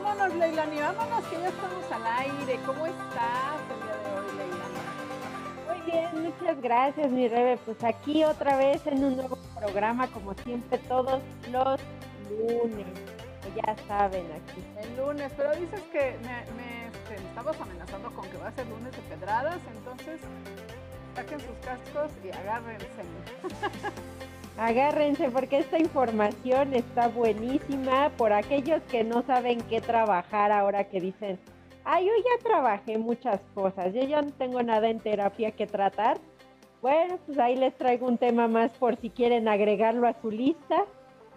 Vámonos, Leilani, vámonos, que ya estamos al aire. ¿Cómo estás el día de hoy, Leilani? Muy bien, muchas gracias, mi Rebe. Pues aquí otra vez en un nuevo programa, como siempre, todos los lunes. Ya saben, aquí. El lunes, pero dices que me, me este, estamos amenazando con que va a ser lunes de pedradas, entonces saquen sus cascos y agárrense. Agárrense porque esta información está buenísima por aquellos que no saben qué trabajar ahora que dicen, ay, yo ya trabajé muchas cosas, yo ya no tengo nada en terapia que tratar. Bueno, pues ahí les traigo un tema más por si quieren agregarlo a su lista.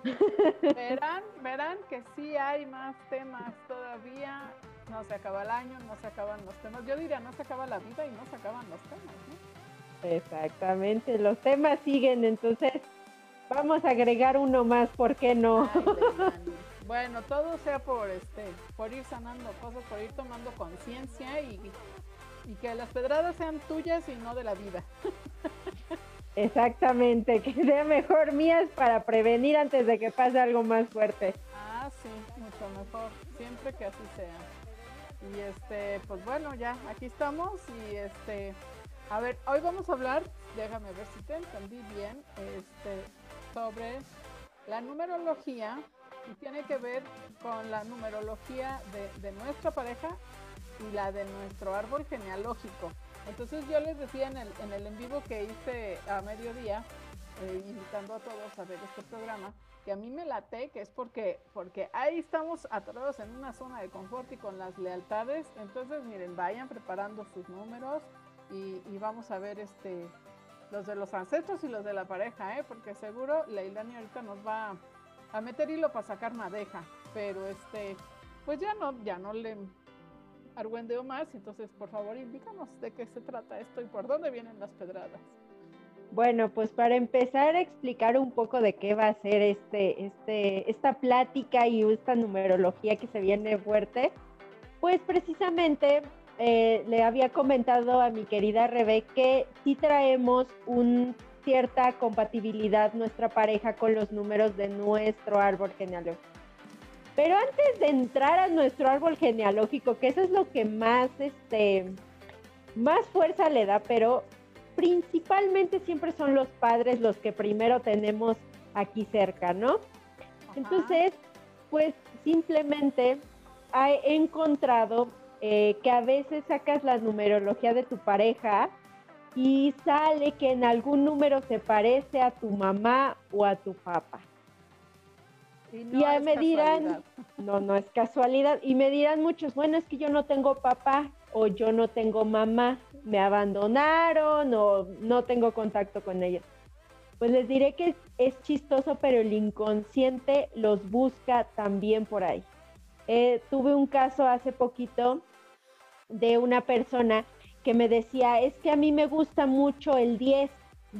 Verán, verán que sí hay más temas todavía. No se acaba el año, no se acaban los temas. Yo diría, no se acaba la vida y no se acaban los temas, ¿no? Exactamente, los temas siguen, entonces Vamos a agregar uno más, ¿por qué no? bueno, todo sea por este, por ir sanando cosas, por ir tomando conciencia y, y que las pedradas sean tuyas y no de la vida. Exactamente, que sea mejor mías para prevenir antes de que pase algo más fuerte. Ah, sí, mucho mejor, siempre que así sea. Y este, pues bueno, ya, aquí estamos y este, a ver, hoy vamos a hablar, déjame ver si te entendí bien, este, sobre la numerología y tiene que ver con la numerología de, nuestra pareja y la de nuestro árbol genealógico. Entonces yo les decía en el en, el en vivo que hice a mediodía, eh, invitando a todos a ver este programa, que a mí me late, que es porque, porque ahí estamos atorados en una zona de confort y con las lealtades. Entonces, miren, vayan preparando sus números y, y vamos a ver este los de los ancestros y los de la pareja, ¿eh? porque seguro Leilani ahorita nos va a meter hilo para sacar madeja, pero este, pues ya no, ya no le argüendeo más, entonces por favor indícanos de qué se trata esto y por dónde vienen las pedradas. Bueno, pues para empezar a explicar un poco de qué va a ser este, este, esta plática y esta numerología que se viene fuerte, pues precisamente eh, le había comentado a mi querida Rebe que sí traemos un cierta compatibilidad nuestra pareja con los números de nuestro árbol genealógico. Pero antes de entrar a nuestro árbol genealógico, que eso es lo que más, este, más fuerza le da, pero principalmente siempre son los padres los que primero tenemos aquí cerca, ¿no? Entonces, pues simplemente he encontrado eh, que a veces sacas la numerología de tu pareja y sale que en algún número se parece a tu mamá o a tu papá. Y, no me dirán, no, no es casualidad, y me dirán muchos, bueno, es que yo no tengo papá o yo no tengo mamá, me abandonaron o no tengo contacto con ellos. Pues les diré que es chistoso, pero el inconsciente los busca también por ahí. Eh, tuve un caso hace poquito de una persona que me decía, es que a mí me gusta mucho el 10,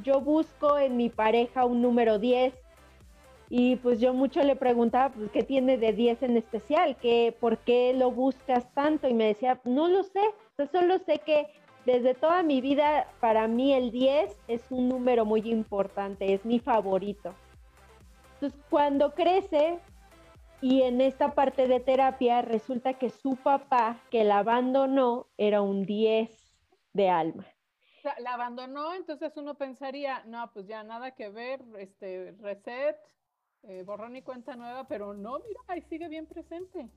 yo busco en mi pareja un número 10 y pues yo mucho le preguntaba, pues, ¿qué tiene de 10 en especial? ¿Qué, ¿Por qué lo buscas tanto? Y me decía, no lo sé, solo sé que desde toda mi vida para mí el 10 es un número muy importante, es mi favorito. Entonces cuando crece, y en esta parte de terapia resulta que su papá, que la abandonó, era un 10 de alma. la abandonó, entonces uno pensaría, no, pues ya nada que ver, este, reset, eh, borrón y cuenta nueva, pero no, mira, ahí sigue bien presente.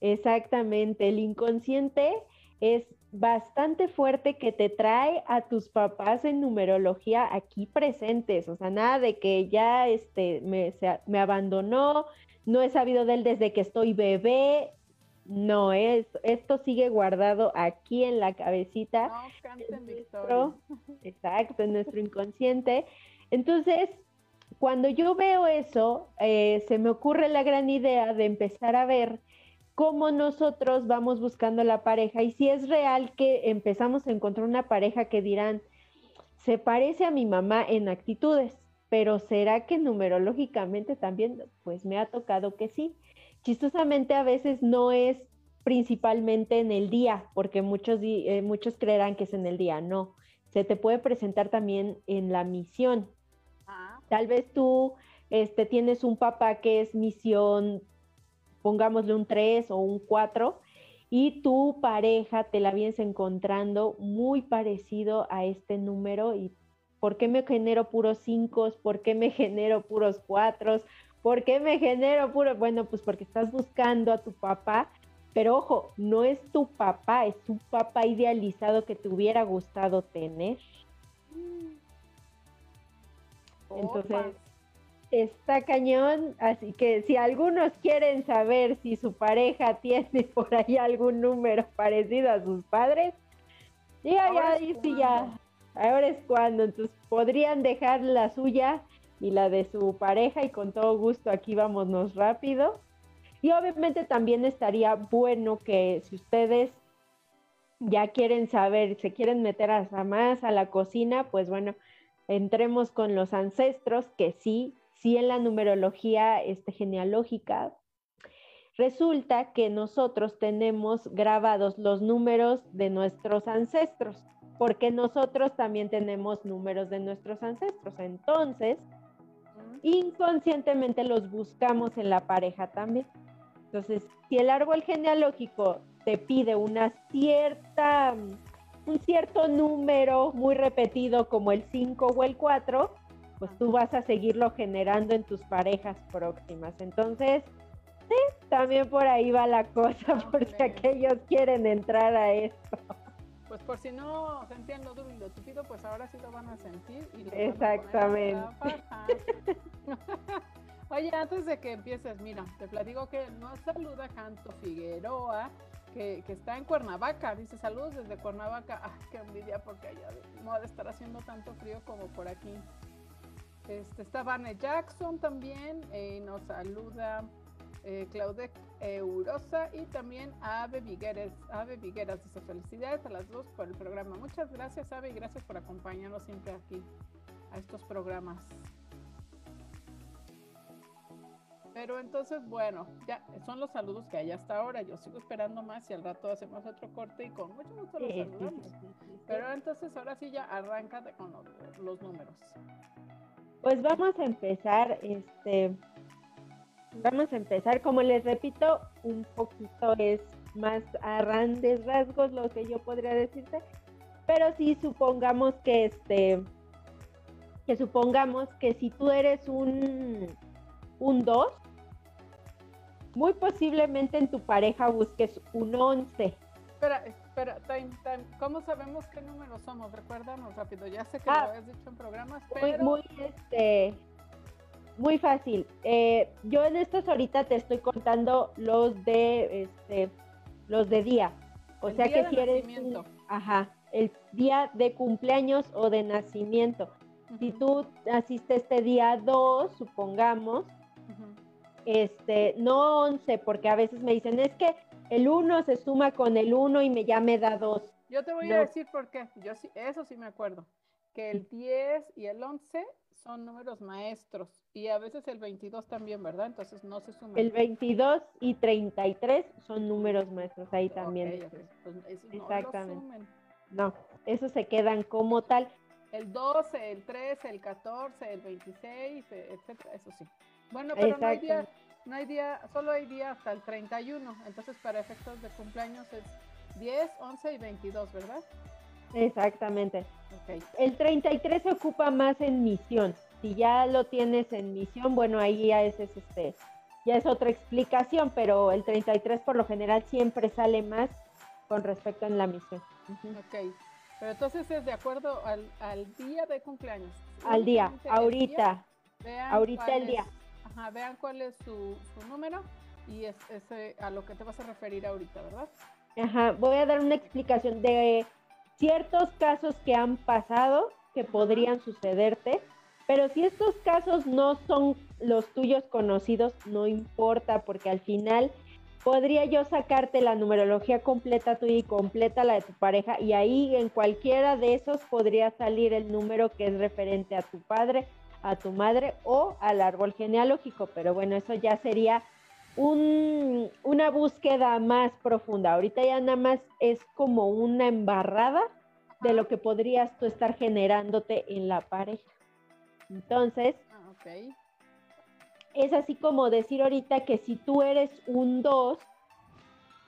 Exactamente, el inconsciente es bastante fuerte que te trae a tus papás en numerología aquí presentes, o sea, nada de que ya este, me, me abandonó, no he sabido de él desde que estoy bebé. No, es, esto sigue guardado aquí en la cabecita. No, exacto, en nuestro inconsciente. Entonces, cuando yo veo eso, eh, se me ocurre la gran idea de empezar a ver cómo nosotros vamos buscando la pareja y si es real que empezamos a encontrar una pareja que dirán, se parece a mi mamá en actitudes, pero ¿será que numerológicamente también? Pues me ha tocado que sí. Chistosamente a veces no es principalmente en el día, porque muchos, eh, muchos creerán que es en el día, no. Se te puede presentar también en la misión. Ah. Tal vez tú este, tienes un papá que es misión pongámosle un 3 o un 4, y tu pareja te la vienes encontrando muy parecido a este número y ¿por qué me genero puros 5? ¿Por qué me genero puros 4? ¿Por qué me genero puros? Bueno, pues porque estás buscando a tu papá, pero ojo, no es tu papá, es un papá idealizado que te hubiera gustado tener. Entonces, está cañón, así que si algunos quieren saber si su pareja tiene por ahí algún número parecido a sus padres, ya, ya, y ya, ahora es cuando, entonces podrían dejar la suya y la de su pareja y con todo gusto aquí vámonos rápido. Y obviamente también estaría bueno que si ustedes ya quieren saber, se quieren meter hasta más a la cocina, pues bueno, entremos con los ancestros, que sí, sí en la numerología este, genealógica, resulta que nosotros tenemos grabados los números de nuestros ancestros, porque nosotros también tenemos números de nuestros ancestros. Entonces, inconscientemente los buscamos en la pareja también. Entonces, si el árbol genealógico te pide una cierta un cierto número muy repetido como el 5 o el 4, pues tú vas a seguirlo generando en tus parejas próximas. Entonces, sí, también por ahí va la cosa, por si aquellos quieren entrar a esto. Pues por si no sentían lo duro y lo tupido, pues ahora sí lo van a sentir. Y Exactamente. Oye, antes de que empieces, mira, te platico que nos saluda Canto Figueroa, que, está en Cuernavaca. Dice saludos desde Cuernavaca. Ah, qué envidia porque allá no ha de estar haciendo tanto frío como por aquí. Este, está Vane Jackson también. Eh, nos saluda eh, Claudette Eurosa y también Ave Vigueres. Ave Vigueras dice felicidades a las dos por el programa. Muchas gracias Ave y gracias por acompañarnos siempre aquí a estos programas. Pero entonces, bueno, ya son los saludos que hay hasta ahora. Yo sigo esperando más y al rato hacemos otro corte y con mucho gusto los saludamos. Pero entonces ahora sí ya arranca con los, números. Pues vamos a empezar, este, vamos a empezar, como les repito, un poquito es más a grandes rasgos lo que yo podría decirte, pero sí supongamos que este, que supongamos que si tú eres un, un 2, muy posiblemente en tu pareja busques un 11. Espera, espera, time, time. ¿cómo sabemos qué número somos? Recuérdanos rápido, ya sé que lo ah, has dicho en programas, pero... Muy, este, muy fácil. Eh, yo en estos ahorita te estoy contando los de, este, los de día. O sea que si eres... ajá, el día de cumpleaños o de nacimiento. Si tú naciste este día 2, supongamos, este, no 11, porque a veces me dicen, es que el 1 se suma con el 1 y me, ya me da 2. Yo te voy a decir por qué, yo sí, eso sí me acuerdo, que el 10 y el 11 son números maestros y a veces el 22 también, ¿verdad? Entonces no se suman. El 22 y 33 son números maestros ahí también. Pues Exactamente. No, esos se quedan como tal. El 12, el 13, el 14, el 26, etcétera, eso sí. Bueno, pero no hay, día, no hay día, solo hay día hasta el 31, entonces para efectos de cumpleaños es 10, 11 y 22, ¿verdad? Exactamente. El 33 se ocupa más en misión. Si ya lo tienes en misión, bueno, ahí ya es, este, ya es otra explicación, pero el 33 por lo general siempre sale más con respecto en la misión. Ok, pero entonces es de acuerdo al, al día de cumpleaños. Al día, ahorita. ahorita el día. Ajá, vean cuál es su, número y es ese a lo que te vas a referir ahorita, ¿verdad? Ajá, voy a dar una explicación de ciertos casos que han pasado que podrían sucederte, pero si estos casos no son los tuyos conocidos, no importa, porque al final podría yo sacarte la numerología completa tuya y completa la de tu pareja, y ahí en cualquiera de esos podría salir el número que es referente a tu padre a tu madre o al árbol genealógico, pero bueno, eso ya sería un, una búsqueda más profunda. Ahorita ya nada más es como una embarrada de lo que podrías tú estar generándote en la pareja. Entonces, ah, es así como decir ahorita que si tú eres un 2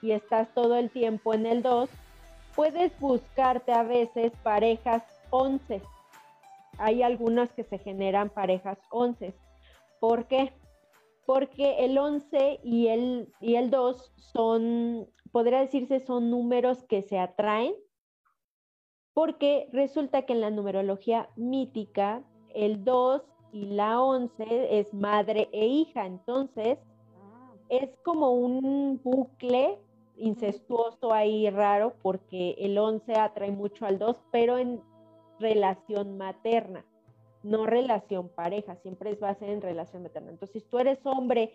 y estás todo el tiempo en el 2, puedes buscarte a veces parejas 11. Hay algunas que se generan parejas 11. ¿Por qué? Porque el 11 y el, y el 2 son, podría decirse, son números que se atraen, porque resulta que en la numerología mítica, el 2 y la 11 es madre e hija, entonces es como un bucle incestuoso ahí raro porque el 11 atrae mucho al 2, pero en relación materna, no relación pareja, siempre es base en relación materna. Entonces, si tú eres hombre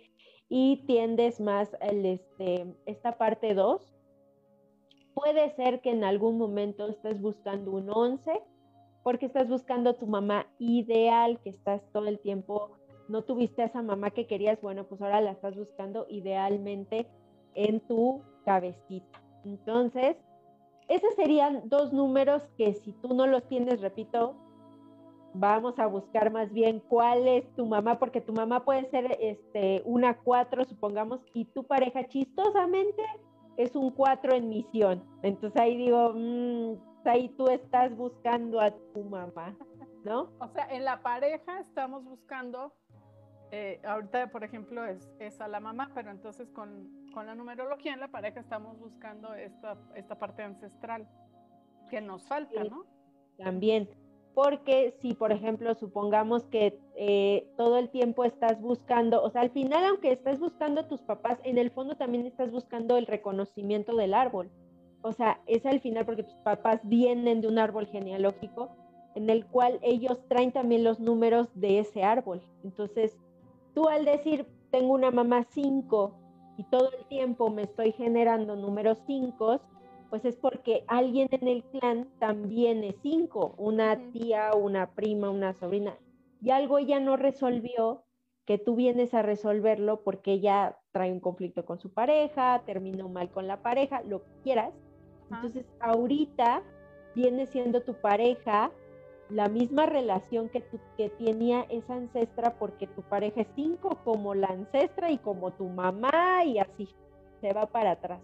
y tiendes más el, este, esta parte 2, puede ser que en algún momento estés buscando un 11 porque estás buscando tu mamá ideal, que estás todo el tiempo, no tuviste a esa mamá que querías, bueno, pues ahora la estás buscando idealmente en tu cabecita. Entonces, esos serían dos números que si tú no los tienes, repito, vamos a buscar más bien cuál es tu mamá, porque tu mamá puede ser este, una cuatro, supongamos, y tu pareja chistosamente es un cuatro en misión. Entonces ahí digo, mmm, ahí tú estás buscando a tu mamá, ¿no? O sea, en la pareja estamos buscando, eh, ahorita por ejemplo es, es, a la mamá, pero entonces con, con, la numerología en la pareja estamos buscando esta, esta parte ancestral que nos falta, ¿no? También, porque si por ejemplo supongamos que eh, todo el tiempo estás buscando, o sea, al final aunque estés buscando a tus papás, en el fondo también estás buscando el reconocimiento del árbol o sea, es al final porque tus papás vienen de un árbol genealógico en el cual ellos traen también los números de ese árbol. Entonces, tú al decir, tengo una mamá 5 y todo el tiempo me estoy generando números 5, pues es porque alguien en el clan también es 5, una tía, una prima, una sobrina. Y algo ella no resolvió, que tú vienes a resolverlo porque ella trae un conflicto con su pareja, terminó mal con la pareja, lo que quieras. Entonces, ahorita viene siendo tu pareja la misma relación que, tu, que tenía esa ancestra porque tu pareja es cinco como la ancestra y como tu mamá y así se va para atrás.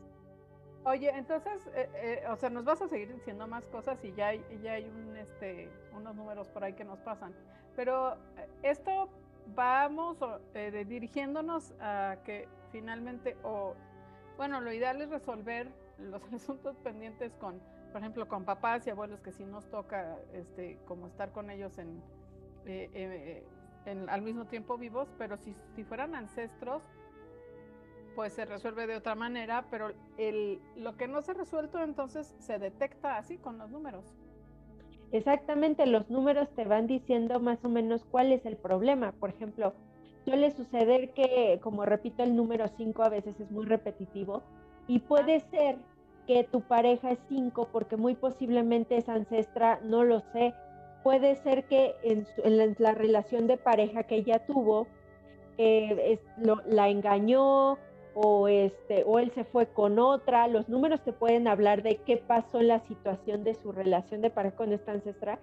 Oye, entonces, eh, eh, o sea, nos vas a seguir diciendo más cosas y ya hay, ya hay un, este, unos números por ahí que nos pasan. Pero eh, esto vamos dirigiéndonos a que finalmente, o bueno, lo ideal es resolver los asuntos pendientes con, por ejemplo, con papás y abuelos que sí nos toca, este, como estar con ellos en, eh, eh, en al mismo tiempo vivos, pero si, si fueran ancestros, pues se resuelve de otra manera, pero el, lo que no se ha resuelto entonces se detecta así con los números. Exactamente, los números te van diciendo más o menos cuál es el problema. Por ejemplo, suele suceder que, como repito, el número 5 a veces es muy repetitivo y puede ser que tu pareja es 5 porque muy posiblemente es ancestra, no lo sé. Puede ser que en, la, relación de pareja que ella tuvo, eh, la engañó o, este, o él se fue con otra. Los números te pueden hablar de qué pasó en la situación de su relación de pareja con esta ancestra,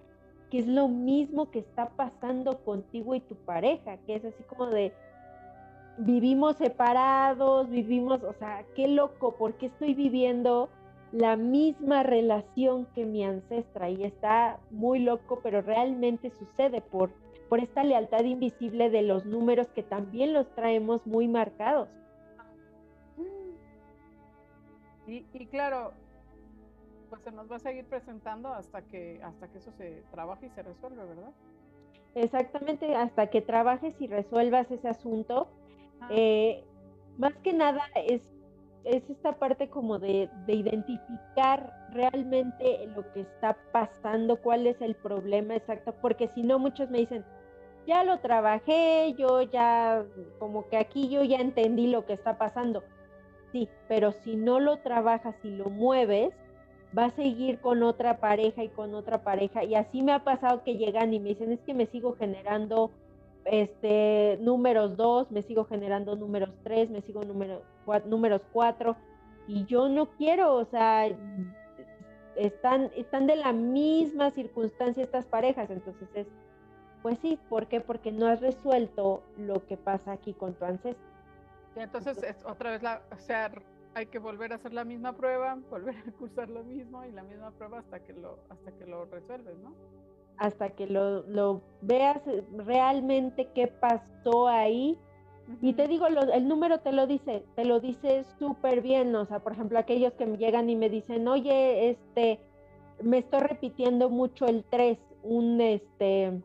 que es lo mismo que está pasando contigo y tu pareja, que es así como de, vivimos separados, vivimos, o sea, qué loco, porque estoy viviendo la misma relación que mi ancestra y está muy loco, pero realmente sucede por, por esta lealtad invisible de los números que también los traemos muy marcados. Y, y claro, pues se nos va a seguir presentando hasta que, hasta que eso se trabaje y se resuelve, ¿verdad? Exactamente, hasta que trabajes y resuelvas ese asunto eh, más que nada es, es esta parte como de, de, identificar realmente lo que está pasando, cuál es el problema exacto, porque si no muchos me dicen, ya lo trabajé, yo ya, como que aquí yo ya entendí lo que está pasando. Sí, pero si no lo trabajas y lo mueves, va a seguir con otra pareja y con otra pareja. Y así me ha pasado que llegan y me dicen, es que me sigo generando este, números 2, me sigo generando números 3, me sigo número, números 4 y yo no quiero, o sea, están, están de la misma circunstancia estas parejas, entonces es Pues sí, ¿por qué? Porque no has resuelto lo que pasa aquí con tu ancestro. Y entonces es otra vez la, o sea, hay que volver a hacer la misma prueba, volver a cursar lo mismo y la misma prueba hasta que lo, hasta que lo resuelves, ¿no? Hasta que lo, lo veas realmente qué pasó ahí. Y te digo, el número te lo dice, te lo dice súper bien. O sea, por ejemplo, aquellos que me llegan y me dicen, oye, este, me estoy repitiendo mucho el 3, un, este,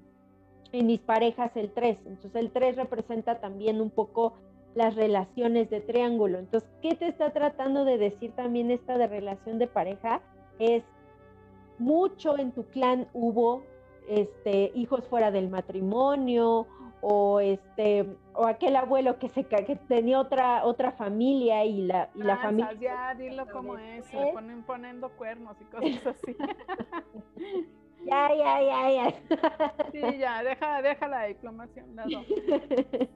en mis parejas el 3. Entonces el 3 representa también un poco las relaciones de triángulo. Entonces, ¿qué te está tratando de decir también esta de relación de pareja? Es mucho en tu clan hubo este, hijos fuera del matrimonio o este o aquel abuelo que se que tenía otra otra familia y la y la ah, familia ya dilo como es, ponen poniendo cuernos y cosas así. Ya, ya, ya, ya. Sí, ya, deja, deja la diplomación lado.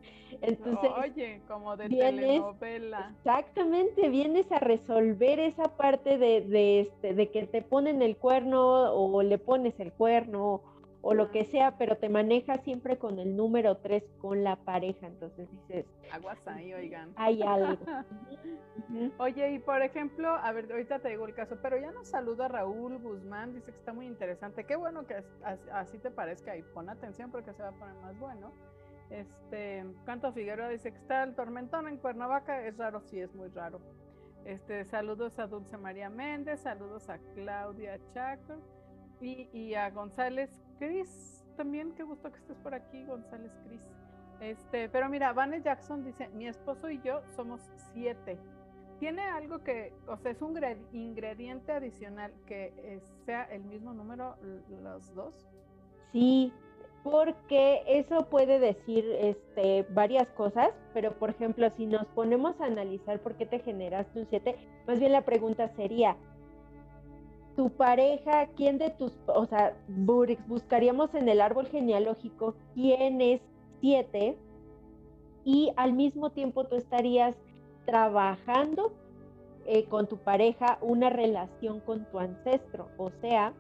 Entonces, oye, como de telenovela. Exactamente, vienes a resolver esa parte de, de, este, de que te ponen el cuerno o le pones el cuerno o lo que sea, pero te manejas siempre con el número 3 con la pareja, entonces dices... Aguas ahí, oigan. Hay algo. Oye, y por ejemplo, a ver, ahorita te digo el caso, pero ya nos saluda Raúl Guzmán, dice que está muy interesante, qué bueno que así te parezca y pon atención porque se va a poner más bueno. Este, Canto Figueroa dice que está el tormentón en Cuernavaca, es raro, sí, es muy raro. Este, saludos a Dulce María Méndez, saludos a Claudia Chaco y, y a González Cris, también qué gusto que estés por aquí, González Cris. Este, pero mira, Vanessa Jackson dice, mi esposo y yo somos siete. ¿Tiene algo que, o sea, es un ingrediente adicional que eh, sea el mismo número los dos? Sí, porque eso puede decir este, varias cosas, pero por ejemplo, si nos ponemos a analizar por qué te generaste un 7, más bien la pregunta sería, tu pareja, quién de tus, o sea, buscaríamos en el árbol genealógico quién es siete y al mismo tiempo tú estarías trabajando eh, con tu pareja una relación con tu ancestro, o sea,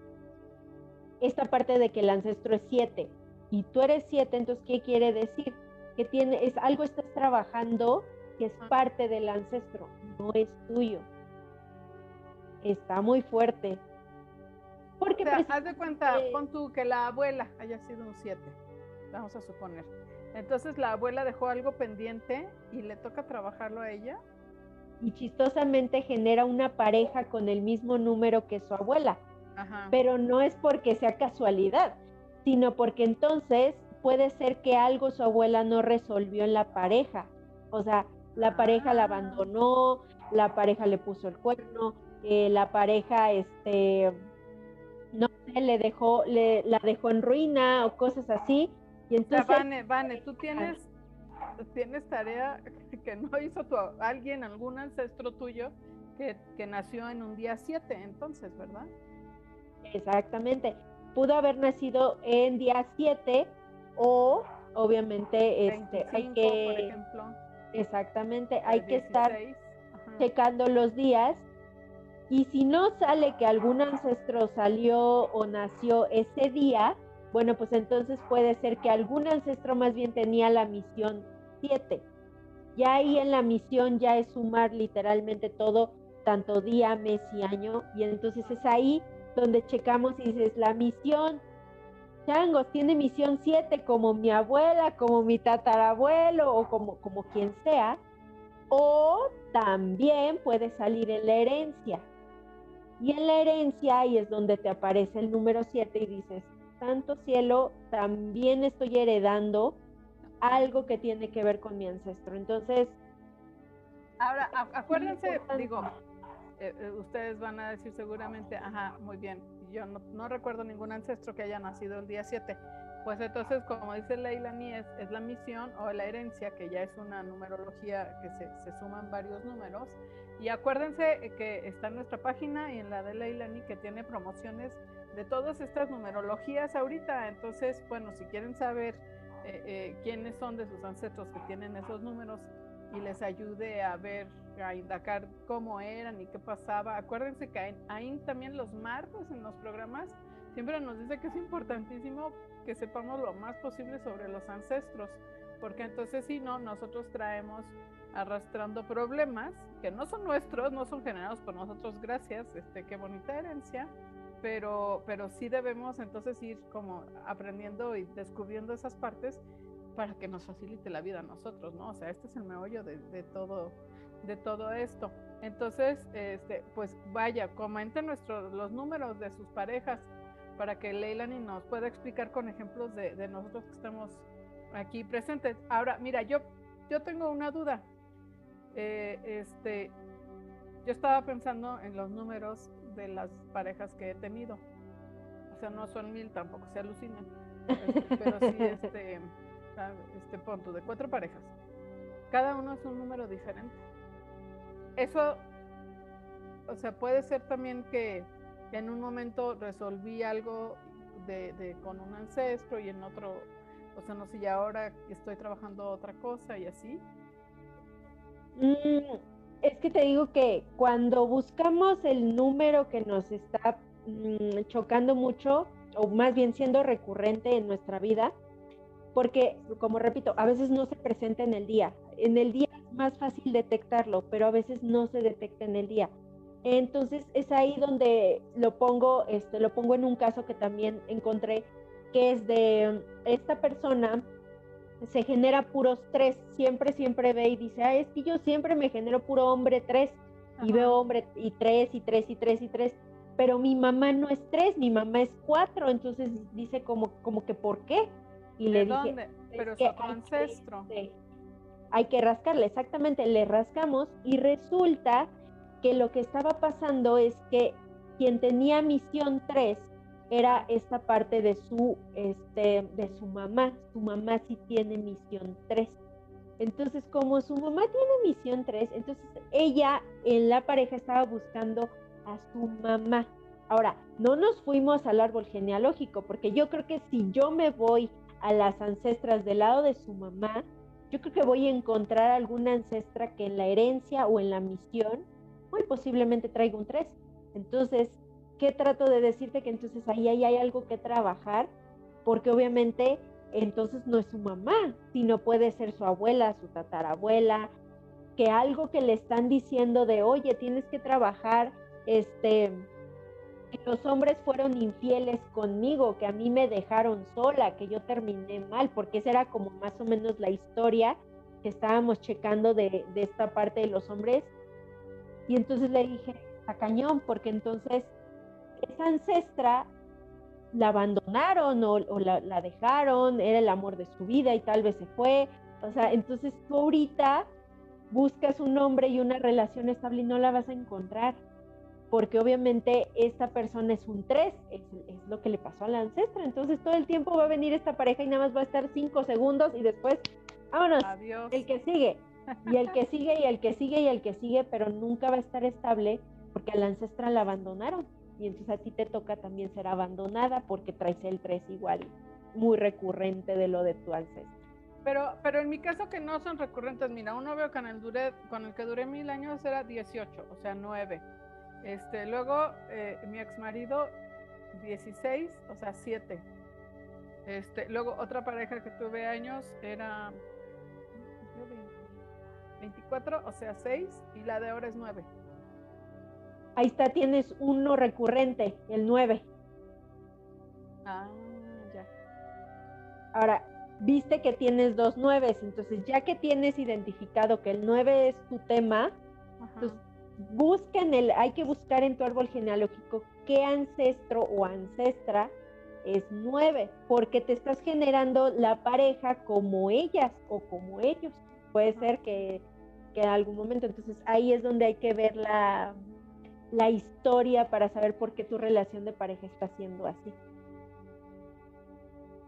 esta parte de que el ancestro es siete y tú eres siete, entonces, ¿qué quiere decir? Que tiene, es algo estás trabajando que es parte del ancestro, no es tuyo está muy fuerte. Porque haz de cuenta, pon tú que la abuela haya sido un 7, vamos a suponer. Entonces la abuela dejó algo pendiente y le toca trabajarlo a ella. Y chistosamente genera una pareja con el mismo número que su abuela. Pero no es porque sea casualidad, sino porque entonces puede ser que algo su abuela no resolvió en la pareja. O sea, la pareja la ah. abandonó, la pareja le puso el cuerno, la pareja, este, no sé, le dejó, le, la dejó en ruina o cosas así. Y entonces, Vane, Vane, tú tienes, tienes tarea que no hizo tu, alguien, algún ancestro tuyo que, que nació en un día 7, entonces, ¿verdad? Exactamente. Pudo haber nacido en día 7 o obviamente este, hay que... Por ejemplo, exactamente, hay que estar checando los días y si no sale que algún ancestro salió o nació ese día, bueno, pues entonces puede ser que algún ancestro más bien tenía la misión 7. Ya ahí en la misión ya es sumar literalmente todo, tanto día, mes y año. Y entonces es ahí donde checamos y dices, la misión, Changos, tiene misión 7 como mi abuela, como mi tatarabuelo o como, como quien sea. O también puede salir en la herencia. Y en la herencia ahí es donde te aparece el número 7 y dices, santo cielo, también estoy heredando algo que tiene que ver con mi ancestro. Entonces... Ahora, acuérdense, digo, eh, eh, ustedes van a decir seguramente, ajá, muy bien, yo no, recuerdo ningún ancestro que haya nacido el día 7. Pues entonces, como dice Leilani, es, es la misión o la herencia, que ya es una numerología que se, se suman varios números, y acuérdense que está en nuestra página y en la de Leilani que tiene promociones de todas estas numerologías ahorita. Entonces, bueno, si quieren saber eh, eh, quiénes son de sus ancestros que tienen esos números y les ayude a ver, a indagar cómo eran y qué pasaba. Acuérdense que ahí también los martes en los programas siempre nos dice que es importantísimo que sepamos lo más posible sobre los ancestros, porque entonces si no, nosotros traemos arrastrando problemas que no son nuestros, no son generados por nosotros, gracias, este, qué bonita herencia, pero, pero sí debemos entonces ir como aprendiendo y descubriendo esas partes para que nos facilite la vida a nosotros, ¿no? O sea, este es el meollo de, de todo, de todo esto. Entonces, este, pues vaya, comenten nuestros, los números de sus parejas para que Leilani nos pueda explicar con ejemplos de, de nosotros que estamos aquí presentes. Ahora, mira, yo, yo tengo una duda. Eh, este, yo estaba pensando en los números de las parejas que he tenido. O sea, no son mil tampoco, se alucinan. Este, pero sí, este, este punto de cuatro parejas. Cada uno es un número diferente. Eso, o sea, puede ser también que en un momento resolví algo de, con un ancestro y en otro, o sea, no sé, y ahora estoy trabajando otra cosa y así. Mm, es que te digo que cuando buscamos el número que nos está mm, chocando mucho, o más bien siendo recurrente en nuestra vida, porque, como repito, a veces no se presenta en el día. En el día es más fácil detectarlo, pero a veces no se detecta en el día. Entonces es ahí donde lo pongo, este, lo pongo en un caso que también encontré, que es de esta persona se genera puros tres, siempre, siempre ve y dice, ah, es que yo siempre me genero puro hombre tres, y veo hombre y tres, y tres, y tres, y tres, pero mi mamá no es tres, mi mamá es cuatro, entonces dice como, como que, ¿por qué? Y le dije, pero es su ancestro. hay que rascarle, exactamente, le rascamos y resulta que lo que estaba pasando es que quien tenía misión tres era esta parte de su, este, de su mamá. Su mamá sí tiene misión 3. Entonces, como su mamá tiene misión 3, entonces ella en la pareja estaba buscando a su mamá. Ahora, no nos fuimos al árbol genealógico, porque yo creo que si yo me voy a las ancestras del lado de su mamá, yo creo que voy a encontrar alguna ancestra que en la herencia o en la misión muy posiblemente traiga un 3. Entonces, ¿qué trato de decirte? Que entonces ahí, ahí hay algo que trabajar, porque obviamente entonces no es su mamá, sino puede ser su abuela, su tatarabuela, que algo que le están diciendo de, oye, tienes que trabajar, este, que los hombres fueron infieles conmigo, que a mí me dejaron sola, que yo terminé mal, porque esa era como más o menos la historia que estábamos checando de, de esta parte de los hombres. Y entonces le dije, a cañón, porque entonces esa ancestra la abandonaron o, la, dejaron, era el amor de su vida y tal vez se fue. O sea, entonces tú ahorita buscas un hombre y una relación estable y no la vas a encontrar, porque obviamente esta persona es un tres, es, lo que le pasó a la ancestra. Entonces todo el tiempo va a venir esta pareja y nada más va a estar cinco segundos y después, vámonos, el que sigue, y el que sigue, y el que sigue, y el que sigue, pero nunca va a estar estable porque a la ancestra la abandonaron y entonces a ti te toca también ser abandonada porque traes el 3 igual, muy recurrente de lo de tu ancestro. Pero, pero en mi caso que no son recurrentes, mira, uno veo con el, duré, con el que duré mil años era 18, o sea, 9. Este, luego eh, mi ex marido 16, o sea, 7. Este, luego otra pareja que tuve años era 24, o sea, 6, y la de ahora es 9. Ahí está, tienes uno recurrente, el 9. Ah, ya. Ahora, viste que tienes dos nueves, entonces ya que tienes identificado que el 9 es tu tema, pues busca en el, hay que buscar en tu árbol genealógico qué ancestro o ancestra es 9, porque te estás generando la pareja como ellas o como ellos. Puede ser que, que en algún momento, entonces ahí es donde hay que ver la, la historia para saber por qué tu relación de pareja está siendo así.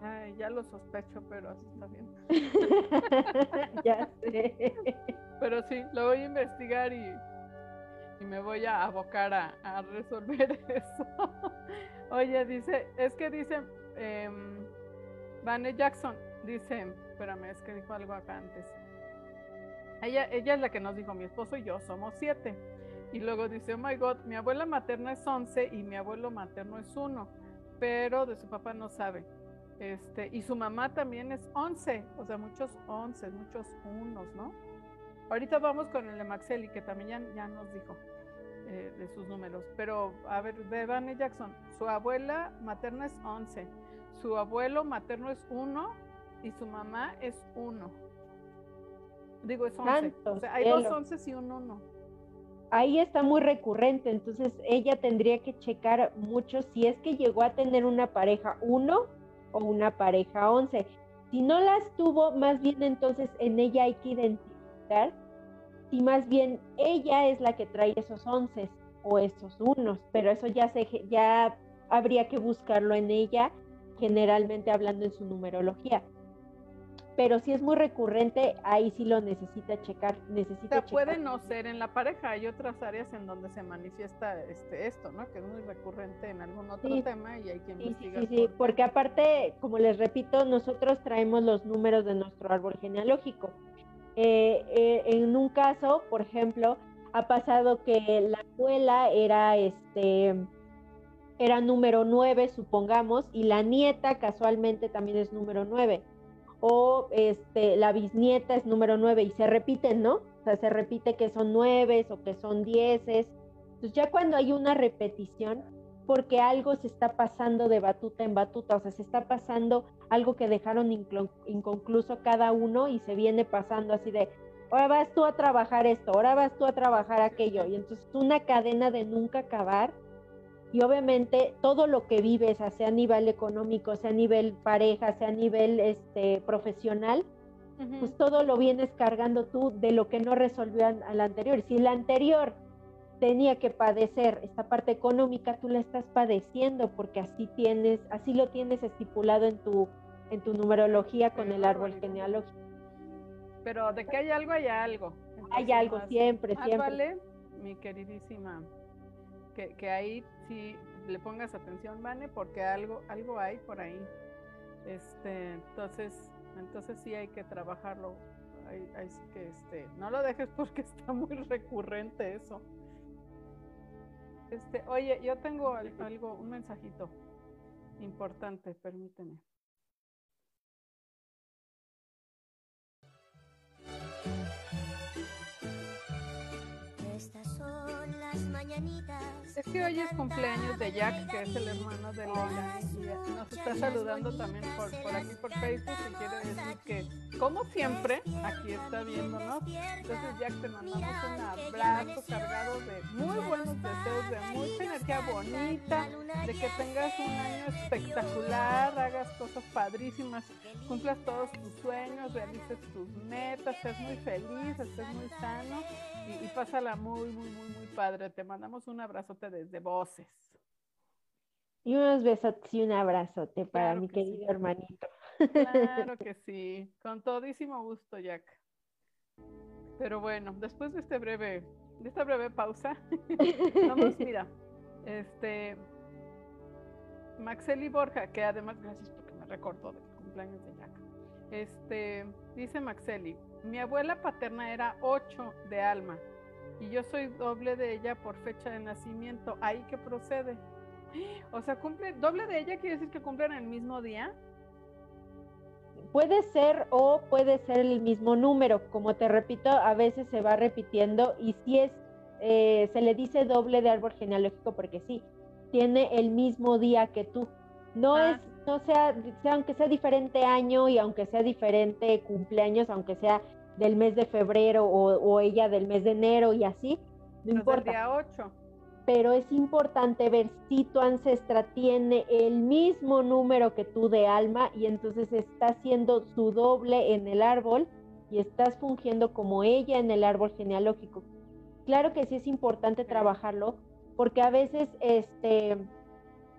Ay, ya lo sospecho, pero así está bien. ya sé. Pero sí, lo voy a investigar y, y me voy a abocar a, resolver eso. Oye, dice, es que dice, eh, Vane Jackson, dice, espérame, es que dijo algo acá antes. Ella, ella es la que nos dijo, mi esposo y yo somos siete. Y luego dice, oh my God, mi abuela materna es 11 y mi abuelo materno es 1. pero de su papá no sabe. Este, y su mamá también es 11, o sea, muchos 11, muchos unos, ¿no? Ahorita vamos con el de Maxeli, que también ya, nos dijo eh, de sus números. Pero, a ver, de Vanny Jackson, su abuela materna es 11, su abuelo materno es 1 y su mamá es 1. Digo, es 11. o sea, hay dos 11 y un 1. Ahí está muy recurrente, entonces ella tendría que checar mucho si es que llegó a tener una pareja 1 o una pareja 11. Si no las tuvo, más bien entonces en ella hay que identificar si más bien ella es la que trae esos 11 o esos unos, pero eso ya se ya habría que buscarlo en ella, generalmente hablando en su numerología pero si es muy recurrente, ahí sí lo necesita checar. Necesita puede no ser en la pareja, hay otras áreas en donde se manifiesta este, esto, ¿no? Que es muy recurrente en algún otro tema y hay que investigar. Sí, sí, sí, porque aparte, como les repito, nosotros traemos los números de nuestro árbol genealógico. Eh, eh, en un caso, por ejemplo, ha pasado que la abuela era este era número 9, supongamos, y la nieta casualmente también es número 9 o este, la bisnieta es número 9 y se repiten, ¿no? O sea, se repite que son 9 o que son 10. Entonces ya cuando hay una repetición, porque algo se está pasando de batuta en batuta, o sea, se está pasando algo que dejaron inconcluso cada uno y se viene pasando así de, ahora vas tú a trabajar esto, ahora vas tú a trabajar aquello, y entonces una cadena de nunca acabar y obviamente todo lo que vives, sea a nivel económico, sea a nivel pareja, sea a nivel este, profesional, pues todo lo vienes cargando tú de lo que no resolvió al anterior. Si el anterior tenía que padecer esta parte económica, tú la estás padeciendo porque así tienes, así lo tienes estipulado en tu, en tu numerología con el árbol genealógico. Pero de que hay algo, hay algo. hay algo, siempre, siempre. Vale, mi queridísima que, ahí sí le pongas atención, Vane, porque algo, algo hay por ahí. Este, entonces, entonces sí hay que trabajarlo. Hay, que este, no lo dejes porque está muy recurrente eso. Este, oye, yo tengo algo, un mensajito importante, permíteme. Es que hoy es cumpleaños de Jack, que es el hermano de Leila, y nos está saludando también por, por aquí por Facebook y quiere decir que, como siempre, aquí está viéndonos. Entonces, Jack, te mandamos un abrazo cargado de muy buenos deseos, de mucha energía bonita, de que tengas un año espectacular, hagas cosas padrísimas, cumplas todos tus sueños, realices tus metas, estés muy feliz, estés muy sano y, pásala muy, muy, muy, muy padre. Te mandamos un desde Voces. Y unos besos y un abrazote para mi querido hermanito. Claro que sí, con todísimo gusto, Jack. Pero bueno, después de este breve, de esta breve pausa, vamos, mira, este Maxeli Borja, que además, gracias porque me recordó del cumpleaños de Jack. Este, dice Maxeli, mi abuela paterna era 8 de alma y yo soy doble de ella por fecha de nacimiento. ¿Ahí que procede? O sea, cumple, doble de ella quiere decir que cumplen el mismo día. Puede ser o puede ser el mismo número. Como te repito, a veces se va repitiendo y si es, eh, se le dice doble de árbol genealógico porque sí, tiene el mismo día que tú. No ah. es, no sea, aunque sea diferente año y aunque sea diferente cumpleaños, aunque sea del mes de febrero o, ella del mes de enero y así, no importa. Día 8. Pero es importante ver si tu ancestra tiene el mismo número que tú de alma y entonces está haciendo su doble en el árbol y estás fungiendo como ella en el árbol genealógico. Claro que sí es importante trabajarlo porque a veces este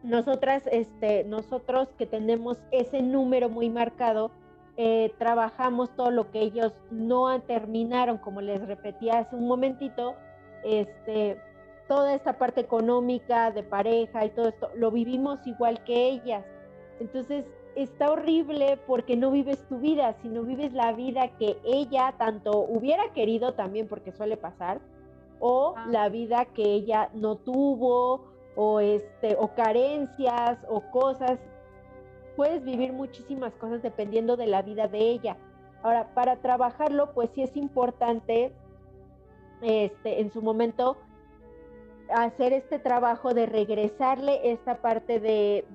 nosotras este nosotros que tenemos ese número muy marcado eh, trabajamos todo lo que ellos no terminaron, como les repetí hace un momentito, este, toda esta parte económica de pareja y todo esto, lo vivimos igual que ellas. Entonces, está horrible porque no vives tu vida, sino vives la vida que ella tanto hubiera querido también, porque suele pasar, o la vida que ella no tuvo, o este o carencias o cosas puedes vivir muchísimas cosas dependiendo de la vida de ella ahora para trabajarlo pues sí es importante este en su momento hacer este trabajo de regresarle esta parte de,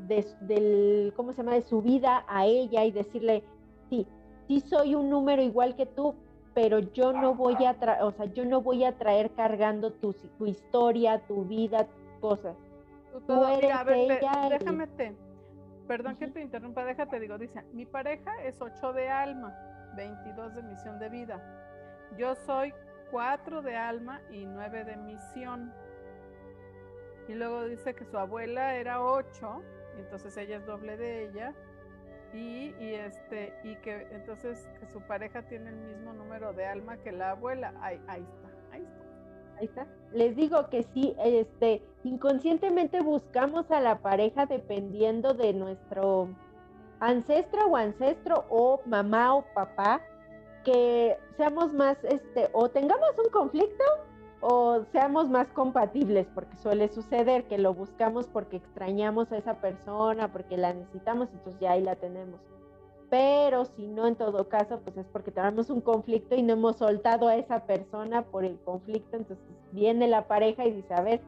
del, ¿cómo se llama?, de su vida a ella y decirle, sí, sí soy un número igual que tú, pero yo no voy a, o sea, yo no voy a traer cargando tu, tu historia, tu vida, cosas. Tú eres ella déjame te, perdón que te interrumpa, déjate, digo, dice, mi pareja es 8 de alma, 22 de misión de vida. Yo soy 4 de alma y 9 de misión. Y luego dice que su abuela era 8, entonces ella es doble de ella. Y, este, y que entonces que su pareja tiene el mismo número de alma que la abuela. Ahí está. Les digo que sí, este, inconscientemente buscamos a la pareja dependiendo de nuestro ancestro o ancestro o mamá o papá que seamos más este o tengamos un conflicto o seamos más compatibles, porque suele suceder que lo buscamos porque extrañamos a esa persona, porque la necesitamos, entonces ya ahí la tenemos. Pero si no, en todo caso, pues es porque tenemos un conflicto y no hemos soltado a esa persona por el conflicto, entonces viene la pareja y dice, a ver,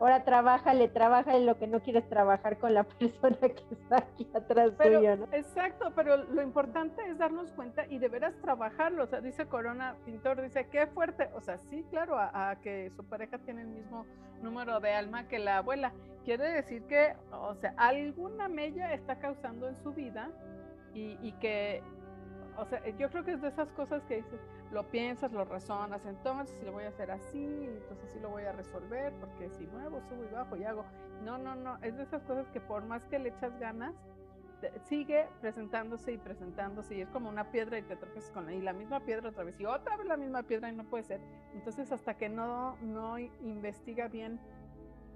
ahora trabájale, trabájale lo que no quieres trabajar con la persona que está aquí atrás tuyo, ¿no? Exacto, pero lo importante es darnos cuenta y de veras trabajarlo. O sea, dice Corona Pintor, dice, qué fuerte. O sea, sí, claro, a, que su pareja tiene el mismo número de alma que la abuela. Quiere decir que, o sea, alguna mella está causando en su vida y, que, o sea, yo creo que es de esas cosas que dices, lo piensas, lo razonas, entonces si lo voy a hacer así, entonces sí lo voy a resolver, porque si muevo, subo y bajo y hago. No, no, no, es de esas cosas que por más que le echas ganas, sigue presentándose y presentándose y es como una piedra y te tropiezas con la, y la misma piedra otra vez y otra vez la misma piedra y no puede ser. Entonces hasta que no, no investiga bien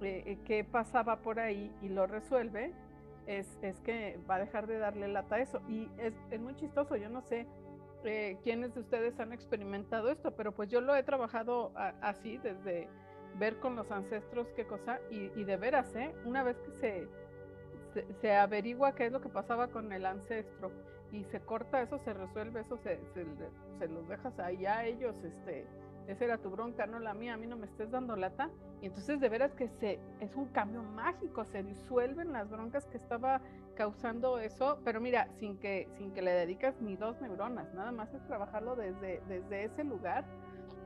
eh, eh, qué pasaba por ahí y lo resuelve, es, es, que va a dejar de darle lata a eso. Y es, es muy chistoso, yo no sé, eh, quiénes de ustedes han experimentado esto, pero pues yo lo he trabajado así, desde ver con los ancestros qué cosa, y, de veras, ¿eh? Una vez que se, se, averigua qué es lo que pasaba con el ancestro y se corta eso, se resuelve eso, se, se, los dejas ahí a ellos, este, esa era tu bronca, no la mía, a mí no me estés dando lata. Y entonces de veras que se, es un cambio mágico, se disuelven las broncas que estaba causando eso, pero mira, sin que, sin que le dedicas ni dos neuronas, nada más es trabajarlo desde, desde ese lugar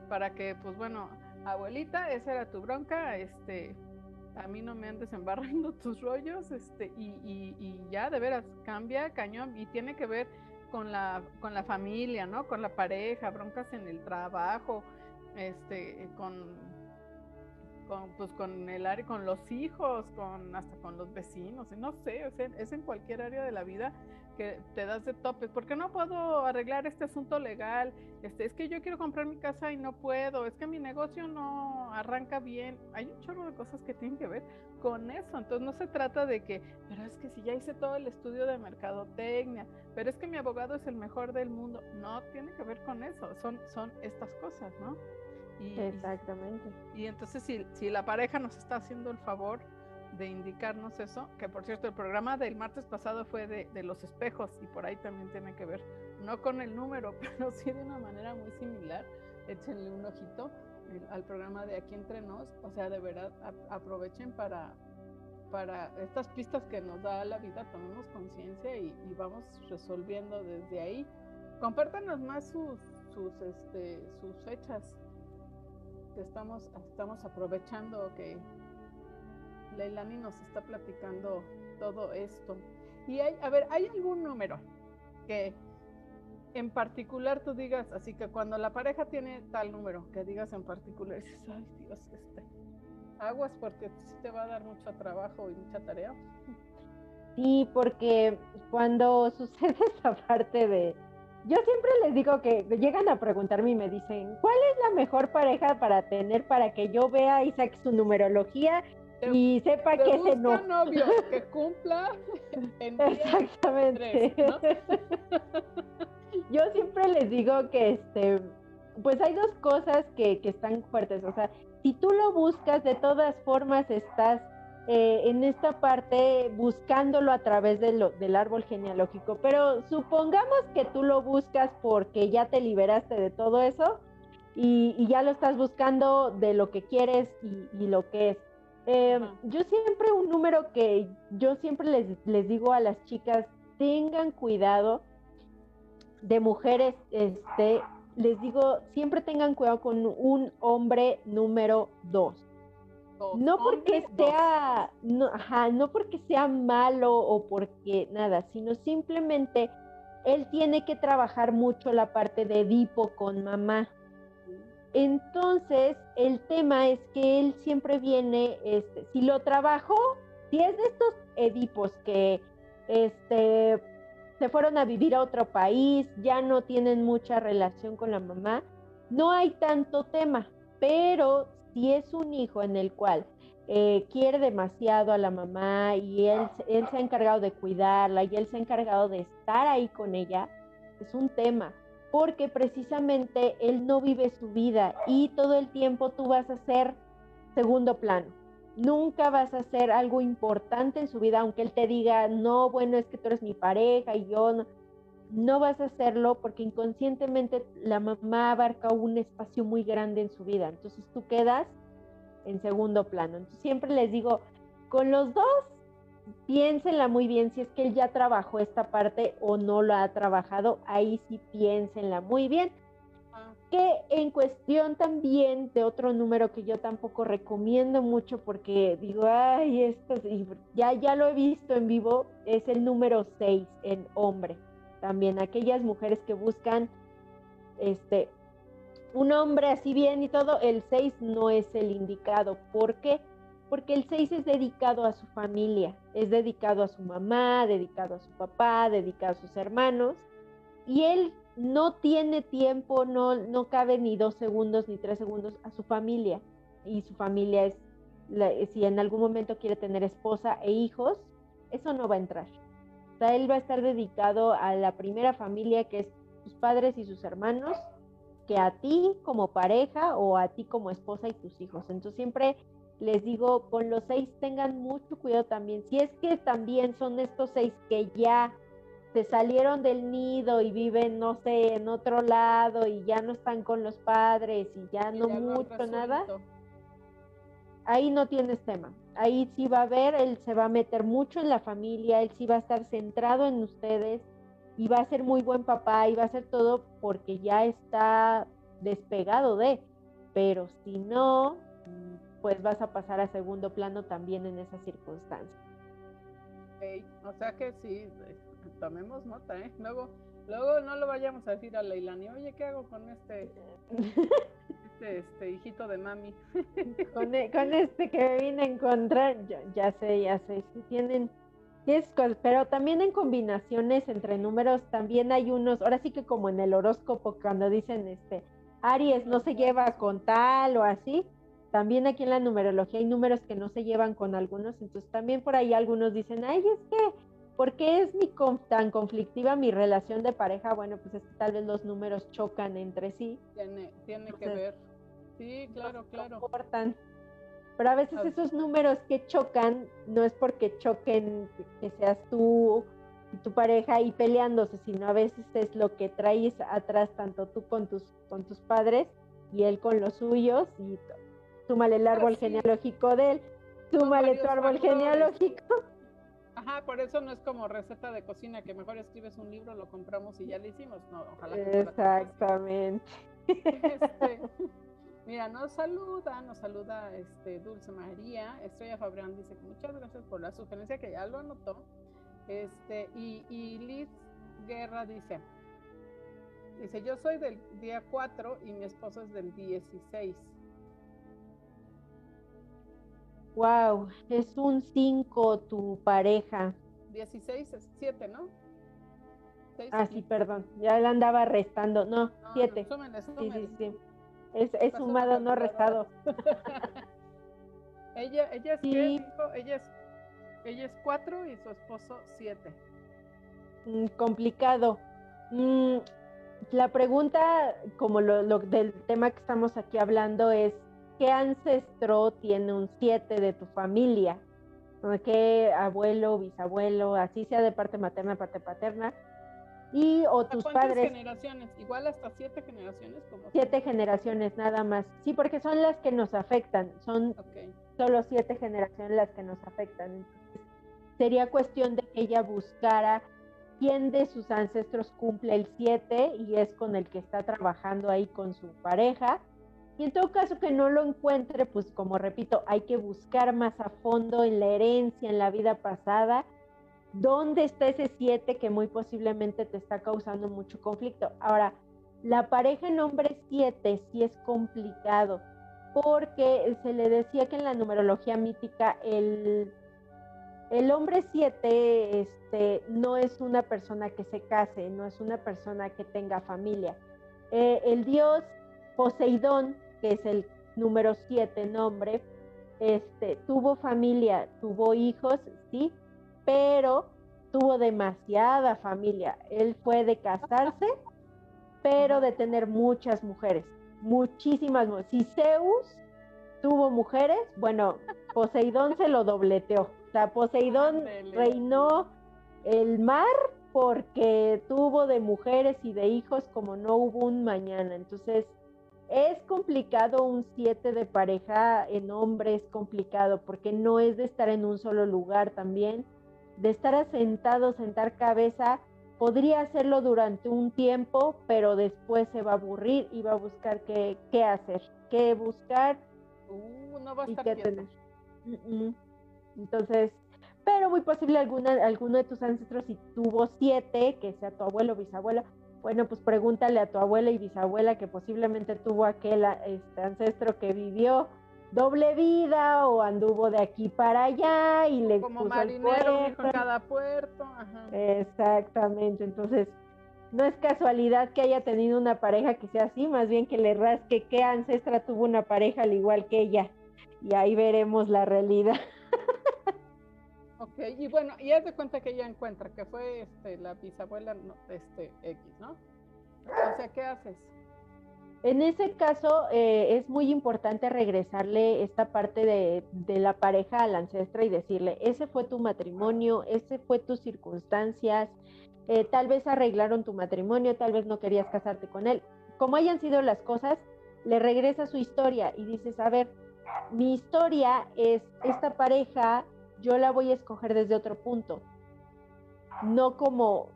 para que, pues bueno, abuelita, esa era tu bronca, este, a mí no me andes embarrando tus rollos, este, y, y, ya de veras cambia cañón y tiene que ver con la, con la familia, ¿no? Con la pareja, broncas en el trabajo, este, con con, pues, con el área, con los hijos, con hasta con los vecinos, no sé, es en, cualquier área de la vida que te das de topes. ¿Por qué no puedo arreglar este asunto legal? Este, es que yo quiero comprar mi casa y no puedo, es que mi negocio no arranca bien. Hay un chorro de cosas que tienen que ver con eso. Entonces no se trata de que, pero es que si ya hice todo el estudio de mercadotecnia, pero es que mi abogado es el mejor del mundo. No tiene que ver con eso, son, son estas cosas, ¿no? Exactamente. Y, entonces si, si la pareja nos está haciendo el favor de indicarnos eso, que por cierto el programa del martes pasado fue de, de, los espejos y por ahí también tiene que ver, no con el número, pero sí de una manera muy similar, échenle un ojito al programa de Aquí Entre Nos, o sea, de verdad aprovechen para, para estas pistas que nos da la vida, tomemos conciencia y, y, vamos resolviendo desde ahí. Compártanos más sus, sus, este, sus fechas estamos, estamos aprovechando que Leilani nos está platicando todo esto. Y hay, a ver, ¿hay algún número que en particular tú digas, así que cuando la pareja tiene tal número, que digas en particular, dices, ay Dios, este, aguas porque sí te va a dar mucho trabajo y mucha tarea? Sí, porque cuando sucede esa parte de, yo siempre les digo que llegan a preguntarme y me dicen, ¿cuál es la mejor pareja para tener para que yo vea y saque su numerología y sepa que ese no? novio que cumpla en Exactamente. yo siempre les digo que este pues hay dos cosas que, que están fuertes, o sea, si tú lo buscas de todas formas estás eh, en esta parte buscándolo a través de lo, del árbol genealógico. Pero supongamos que tú lo buscas porque ya te liberaste de todo eso y, ya lo estás buscando de lo que quieres y, lo que es. Em, yo siempre un número que yo siempre les, les digo a las chicas, tengan cuidado de mujeres, este, les digo, siempre tengan cuidado con un hombre número no porque sea, no, no porque sea malo o porque nada, sino simplemente él tiene que trabajar mucho la parte de Edipo con mamá. Entonces, el tema es que él siempre viene, este, si lo trabajó, si es de estos Edipos que este, se fueron a vivir a otro país, ya no tienen mucha relación con la mamá, no hay tanto tema, pero si es un hijo en el cual eh, quiere demasiado a la mamá y él, él se ha encargado de cuidarla y él se ha encargado de estar ahí con ella, es un tema, porque precisamente él no vive su vida y todo el tiempo tú vas a ser segundo plano. Nunca vas a hacer algo importante en su vida, aunque él te diga, no, bueno, es que tú eres mi pareja y yo no. No vas a hacerlo porque inconscientemente la mamá abarca un espacio muy grande en su vida. Entonces tú quedas en segundo plano. Entonces siempre les digo, con los dos, piénsenla muy bien si es que él ya trabajó esta parte o no lo ha trabajado, ahí sí piénsenla muy bien. Que en cuestión también de otro número que yo tampoco recomiendo mucho porque digo, ay, esto ya, ya lo he visto en vivo, es el número 6 en hombre. También aquellas mujeres que buscan este un hombre así bien y todo, el 6 no es el indicado. ¿Por qué? Porque el 6 es dedicado a su familia, es dedicado a su mamá, dedicado a su papá, dedicado a sus hermanos, y él no tiene tiempo, no, no cabe ni dos segundos ni tres segundos a su familia, y su familia es, si en algún momento quiere tener esposa e hijos, eso no va a entrar. O sea, él va a estar dedicado a la primera familia que es sus padres y sus hermanos, que a ti como pareja o a ti como esposa y tus hijos. Entonces siempre les digo, con los seis tengan mucho cuidado también. Si es que también son estos seis que ya se salieron del nido y viven, no sé, en otro lado y ya no están con los padres y ya no mucho nada, ahí no tienes tema. Ahí sí va a ver, él se va a meter mucho en la familia, él sí va a estar centrado en ustedes, y va a ser muy buen papá y va a ser todo porque ya está despegado de, pero si no, pues vas a pasar a segundo plano también en esas circunstancias. o sea que sí, tomemos nota, ¿eh? Luego, luego no lo vayamos a decir a Leilani, oye, ¿qué hago con este, este, este, hijito de mami? con, e, con este que vine a encontrar, ya, ya sé, ya sé, si tienen pero también en combinaciones entre números también hay unos, ahora sí que como en el horóscopo cuando dicen este Aries no se lleva con tal o así, también aquí en la numerología hay números que no se llevan con algunos, entonces también por ahí algunos dicen, ay, es que, ¿por qué es mi tan conflictiva mi relación de pareja? Bueno, pues es que tal vez los números chocan entre sí. Tiene, tiene que ver. Sí, claro, claro. Pero a veces esos números que chocan no es porque choquen que seas tú y tu pareja y peleándose, sino a veces es lo que traes atrás tanto tú con tus con tus padres y él con los suyos y súmale el árbol genealógico de él, súmale tu árbol genealógico. Ajá, por eso no es como receta de cocina que mejor escribes un libro, lo compramos y ya lo hicimos. No, ojalá. Exactamente. Este, Mira, nos saluda, nos saluda este Dulce María. Estrella Fabrián dice que muchas gracias por la sugerencia que ya lo anotó. Este, y, y Liz Guerra dice, dice, yo soy del día 4 y mi esposo es del 16. Wow, es un 5 tu pareja. 16 es 7, ¿no? ah, sí, perdón, ya la andaba restando. No, 7. sí, sí, sí. Es, es sumado, no restado. ella, ella es ella es ella es cuatro y su esposo siete. Mm, complicado. Mm, la pregunta, como lo, del tema que estamos aquí hablando, es ¿qué ancestro tiene un siete de tu familia? que abuelo, bisabuelo, así sea de parte materna, parte paterna, y o tus padres. generaciones? Igual hasta siete generaciones. Como siete generaciones nada más. Sí, porque son las que nos afectan. Son solo siete generaciones las que nos afectan. sería cuestión de que ella buscara quién de sus ancestros cumple el siete y es con el que está trabajando ahí con su pareja. Y en todo caso que no lo encuentre, pues como repito, hay que buscar más a fondo en la herencia, en la vida pasada, dónde está ese 7 que muy posiblemente te está causando mucho conflicto. Ahora, la pareja en hombre 7 sí es complicado porque se le decía que en la numerología mítica el, el hombre 7 este, no es una persona que se case, no es una persona que tenga familia. Eh, el dios Poseidón, que es el número 7 nombre, este, tuvo familia, tuvo hijos, sí, pero tuvo demasiada familia. Él fue de casarse, pero de tener muchas mujeres, muchísimas. Si Zeus tuvo mujeres, bueno, Poseidón se lo dobleteó. O sea, Poseidón reinó el mar porque tuvo de mujeres y de hijos como no hubo un mañana. Entonces, es complicado un siete de pareja en hombre, es complicado porque no es de estar en un solo lugar también. De estar asentado, sentar cabeza, podría hacerlo durante un tiempo, pero después se va a aburrir y va a buscar qué, qué hacer, qué buscar uh, no va a estar tener. Entonces, pero muy posible alguna, alguno de tus ancestros, si tuvo siete, que sea tu abuelo bisabuelo, bueno, pues pregúntale a tu abuela y bisabuela que posiblemente tuvo aquel este, ancestro que vivió doble vida o anduvo de aquí para allá y le como marinero en cada puerto exactamente entonces no es casualidad que haya tenido una pareja que sea así más bien que le rasque qué ancestra tuvo una pareja al igual que ella. Y ahí veremos la realidad Ok, y bueno, y haz de cuenta que ella encuentra que fue este, la bisabuela este, X, ¿no? O sea, ¿qué haces? En ese caso eh, es muy importante regresarle esta parte de, la pareja al ancestro y decirle, ese fue tu matrimonio, ese fue tus circunstancias, eh, tal vez arreglaron tu matrimonio, tal vez no querías casarte con él. Como hayan sido las cosas, le regresa su historia y dices, a ver, mi historia es esta pareja, yo la voy a escoger desde otro punto, no como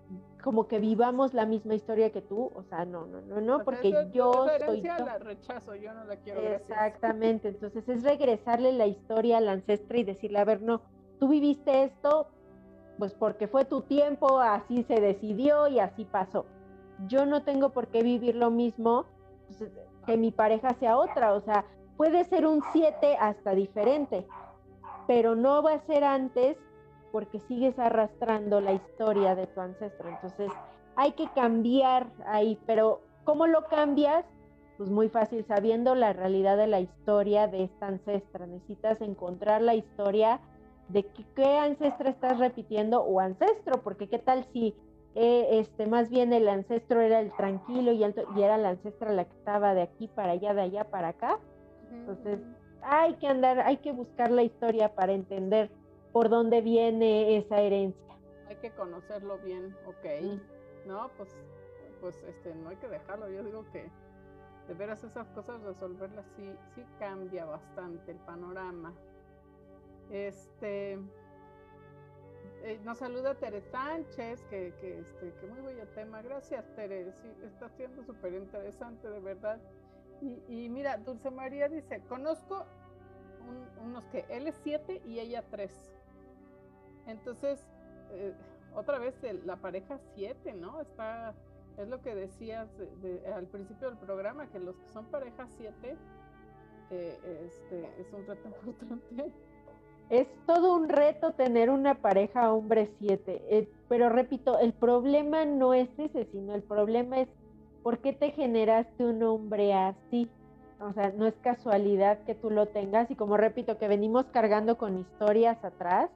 como que vivamos la misma historia que tú, o sea, no, no, no, no, porque yo soy... la rechazo, yo no la quiero. Exactamente, entonces es regresarle la historia al ancestro y decirle, a ver, no, tú viviste esto, pues porque fue tu tiempo, así se decidió y así pasó. Yo no tengo por qué vivir lo mismo, pues, que mi pareja sea otra, o sea, puede ser un siete hasta diferente, pero no va a ser antes porque sigues arrastrando la historia de tu ancestro. Entonces, hay que cambiar ahí, pero ¿cómo lo cambias? Pues muy fácil, sabiendo la realidad de la historia de esta ancestra. Necesitas encontrar la historia de qué, ancestra estás repitiendo o ancestro, porque qué tal si eh, este, más bien el ancestro era el tranquilo y, y era la ancestra la que estaba de aquí para allá, de allá para acá. Entonces, hay que andar, hay que buscar la historia para entender por dónde viene esa herencia. Hay que conocerlo bien, ok. No, pues, pues este, no hay que dejarlo. Yo digo que de veras esas cosas resolverlas sí, sí cambia bastante el panorama. Este eh, nos saluda Tere Sánchez, que, que, este, que muy bello tema. Gracias, Tere. Sí, está siendo súper interesante, de verdad. Y, mira, Dulce María dice, conozco unos que él es 7 y ella 3. Entonces, eh, otra vez la pareja 7, ¿no? Está, es lo que decías al principio del programa, que los que son pareja 7, eh, este, es un reto importante. Es todo un reto tener una pareja hombre 7, eh, pero repito, el problema no es ese, sino el problema es por qué te generaste un hombre así. O sea, no es casualidad que tú lo tengas y como repito, que venimos cargando con historias atrás,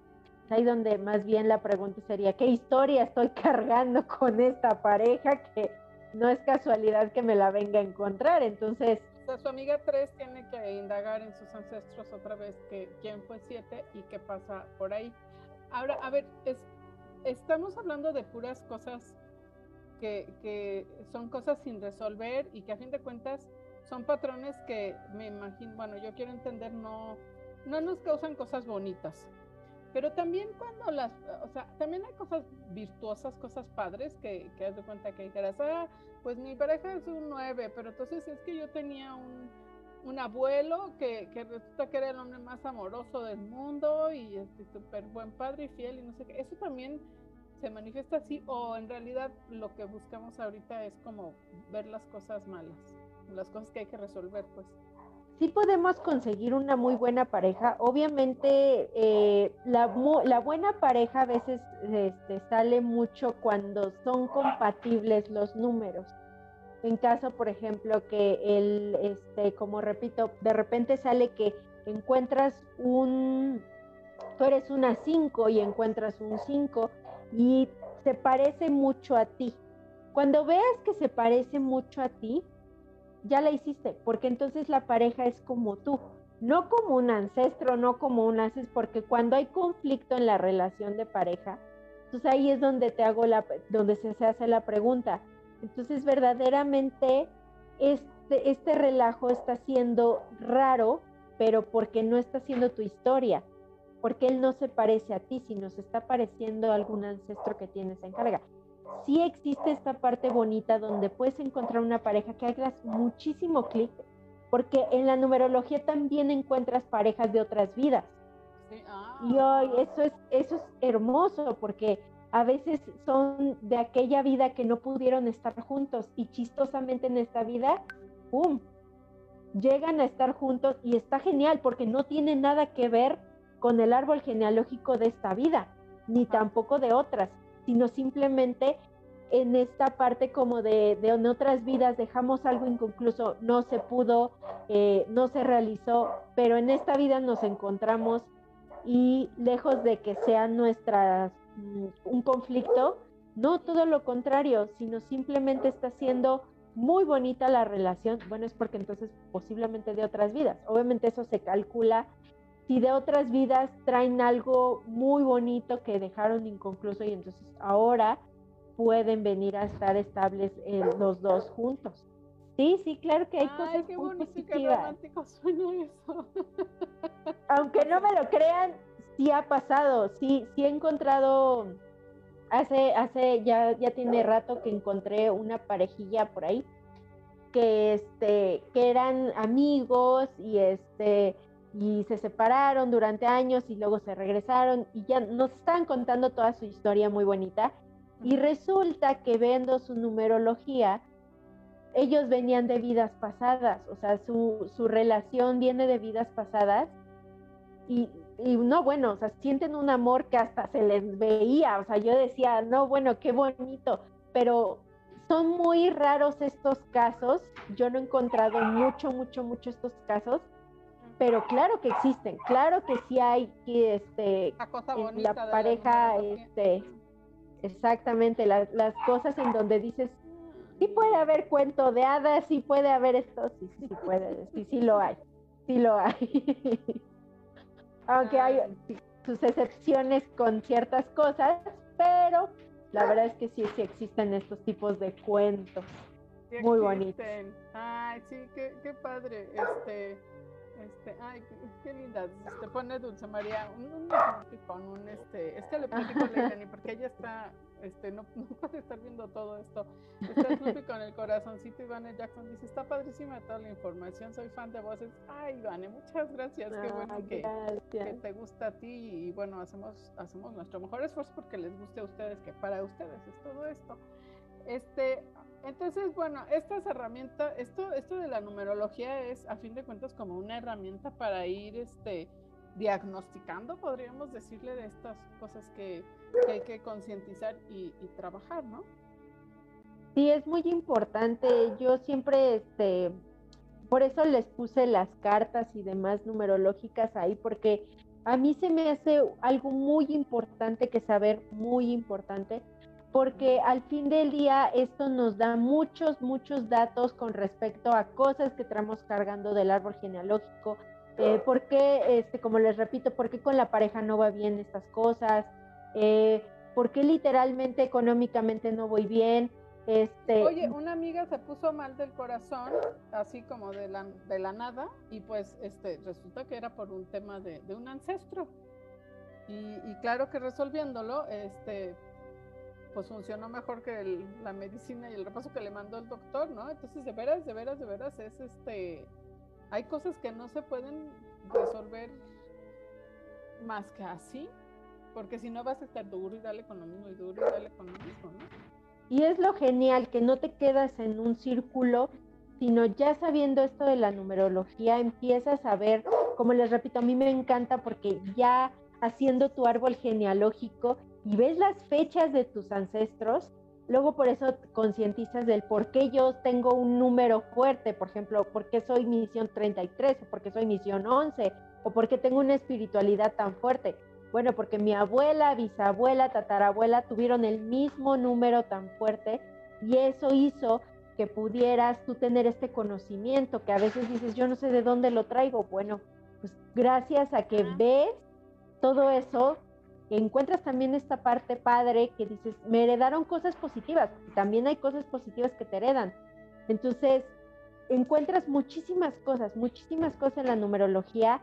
ahí donde más bien la pregunta sería, ¿qué historia estoy cargando con esta pareja que no es casualidad que me la venga a encontrar? Entonces, su amiga 3 tiene que indagar en sus ancestros otra vez que quién fue 7 y qué pasa por ahí. Ahora, a ver, es, estamos hablando de puras cosas que, que, son cosas sin resolver y que a fin de cuentas son patrones que me imagino, bueno, yo quiero entender, no, no nos causan cosas bonitas. Pero también cuando las, o sea, también hay cosas virtuosas, cosas padres que, que has de cuenta que dijeras, ah, pues mi pareja es un 9, pero entonces es que yo tenía un, un abuelo que, que, resulta que era el hombre más amoroso del mundo y este súper buen padre y fiel y no sé qué. Eso también se manifiesta así o en realidad lo que buscamos ahorita es como ver las cosas malas, las cosas que hay que resolver, pues sí podemos conseguir una muy buena pareja. Obviamente, eh, la, la, buena pareja a veces este, sale mucho cuando son compatibles los números. En caso, por ejemplo, que el, este, como repito, de repente sale que encuentras un, tú eres una 5 y encuentras un 5 y se parece mucho a ti. Cuando veas que se parece mucho a ti, ya la hiciste, porque entonces la pareja es como tú, no como un ancestro, no como un haces, porque cuando hay conflicto en la relación de pareja, entonces ahí es donde te hago la, donde se, se hace la pregunta. Entonces verdaderamente este, este relajo está siendo raro, pero porque no está siendo tu historia, porque él no se parece a ti, sino se está pareciendo a algún ancestro que tienes en carga sí existe esta parte bonita donde puedes encontrar una pareja que hagas muchísimo clic, porque en la numerología también encuentras parejas de otras vidas. Ah. Y hoy eso es, eso es hermoso porque a veces son de aquella vida que no pudieron estar juntos y chistosamente en esta vida, ¡pum! Llegan a estar juntos y está genial porque no tiene nada que ver con el árbol genealógico de esta vida, ni tampoco de otras, sino simplemente en esta parte como de, de, en otras vidas dejamos algo inconcluso, no se pudo, eh, no se realizó, pero en esta vida nos encontramos y lejos de que sea nuestra mm, un conflicto, no todo lo contrario, sino simplemente está siendo muy bonita la relación. Bueno, es porque entonces posiblemente de otras vidas. Obviamente eso se calcula. Si de otras vidas traen algo muy bonito que dejaron inconcluso y entonces ahora pueden venir a estar estables eh, los dos juntos. Sí, sí, claro que hay cosas qué muy positivas. eso. Aunque no me lo crean, sí ha pasado, sí, sí he encontrado, hace, hace, ya, ya tiene rato que encontré una parejilla por ahí, que este, que eran amigos y este, y se separaron durante años y luego se regresaron y ya nos estaban contando toda su historia muy bonita. Y resulta que viendo su numerología, ellos venían de vidas pasadas, o sea, su, su relación viene de vidas pasadas y, y, no, bueno, o sea, sienten un amor que hasta se les veía, o sea, yo decía, no, bueno, qué bonito, pero son muy raros estos casos, yo no he encontrado mucho, mucho, mucho estos casos, pero claro que existen, claro que sí hay que, este, la, pareja, este, Exactamente, las cosas en donde dices, sí puede haber cuento de hadas, sí puede haber esto, sí, sí, sí puede, sí, sí lo hay, sí lo hay. Aunque hay sus excepciones con ciertas cosas, pero la verdad es que sí, sí existen estos tipos de cuentos. muy bonitos. Ay, sí, qué, qué padre. Este, este, ay, qué, linda. Te pone Dulce María un, un, con un este, es que le platico a Leilani porque ella está, este, no, no, puede estar viendo todo esto. Está Lupi con el corazoncito. Ivane Jackson dice, está padrísima toda la información, soy fan de voces. Ay, Ivane, muchas gracias. Qué bueno que, que, te gusta a ti y bueno, hacemos, hacemos nuestro mejor esfuerzo porque les guste a ustedes, que para ustedes es todo esto. Este, entonces, bueno, estas herramientas, esto, esto de la numerología es a fin de cuentas como una herramienta para ir este, diagnosticando, podríamos decirle, de estas cosas que, hay que concientizar y, y, trabajar, ¿no? Sí, es muy importante. Yo siempre, este, por eso les puse las cartas y demás numerológicas ahí, porque a mí se me hace algo muy importante que saber, muy importante, porque al fin del día esto nos da muchos, muchos datos con respecto a cosas que traemos cargando del árbol genealógico. Eh, ¿Por qué, este, como les repito, por qué con la pareja no va bien estas cosas? Eh, ¿Por qué literalmente económicamente no voy bien? Este, Oye, una amiga se puso mal del corazón, así como de la, de la nada, y pues este, resulta que era por un tema de, de un ancestro. Y, y, claro que resolviéndolo, este, pues funcionó mejor que el, la medicina y el repaso que le mandó el doctor, ¿no? Entonces, de veras, de veras, de veras, es este, hay cosas que no se pueden resolver más que así, porque si no vas a estar duro y dale con lo mismo y duro y dale con lo mismo, ¿no? Y es lo genial que no te quedas en un círculo, sino ya sabiendo esto de la numerología, empiezas a ver, como les repito, a mí me encanta porque ya haciendo tu árbol genealógico y ves las fechas de tus ancestros, luego por eso concientizas del por qué yo tengo un número fuerte, por ejemplo, por qué soy misión 33 o por qué soy misión 11 o por qué tengo una espiritualidad tan fuerte. Bueno, porque mi abuela, bisabuela, tatarabuela tuvieron el mismo número tan fuerte y eso hizo que pudieras tú tener este conocimiento que a veces dices, yo no sé de dónde lo traigo. Bueno, pues gracias a que ves todo eso, encuentras también esta parte padre que dices, me heredaron cosas positivas, también hay cosas positivas que te heredan. Entonces, encuentras muchísimas cosas, muchísimas cosas en la numerología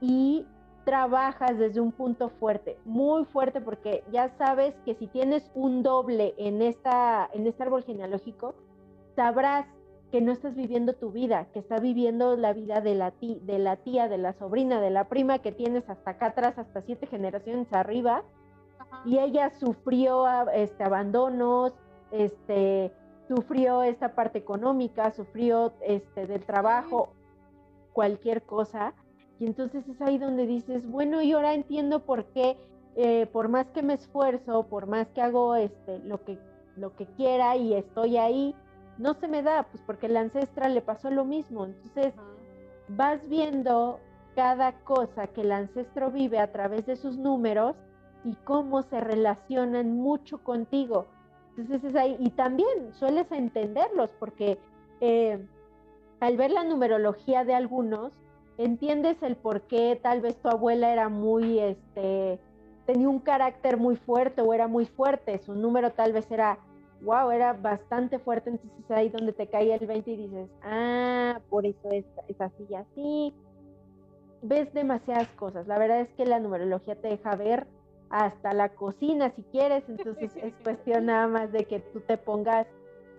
y trabajas desde un punto fuerte, muy fuerte, porque ya sabes que si tienes un doble en, esta, en este árbol genealógico, sabrás que no estás viviendo tu vida, que estás viviendo la vida de la, tía, de la tía, de la sobrina, de la prima que tienes hasta acá atrás, hasta siete generaciones arriba, Ajá. y ella sufrió este, abandonos, este, sufrió esta parte económica, sufrió este, del trabajo, cualquier cosa, y entonces es ahí donde dices, bueno, y ahora entiendo por qué, eh, por más que me esfuerzo, por más que hago este, lo, que, lo que quiera y estoy ahí, no se me da, pues porque la ancestra le pasó lo mismo. Entonces vas viendo cada cosa que el ancestro vive a través de sus números y cómo se relacionan mucho contigo. Entonces es ahí, y también sueles entenderlos porque eh, al ver la numerología de algunos, entiendes el por qué tal vez tu abuela era muy, este, tenía un carácter muy fuerte o era muy fuerte, su número tal vez era, wow, era bastante fuerte, entonces ahí donde te cae el 20 y dices, ah, por eso es, es así y así. Ves demasiadas cosas, la verdad es que la numerología te deja ver hasta la cocina si quieres, entonces es cuestión nada más de que tú te pongas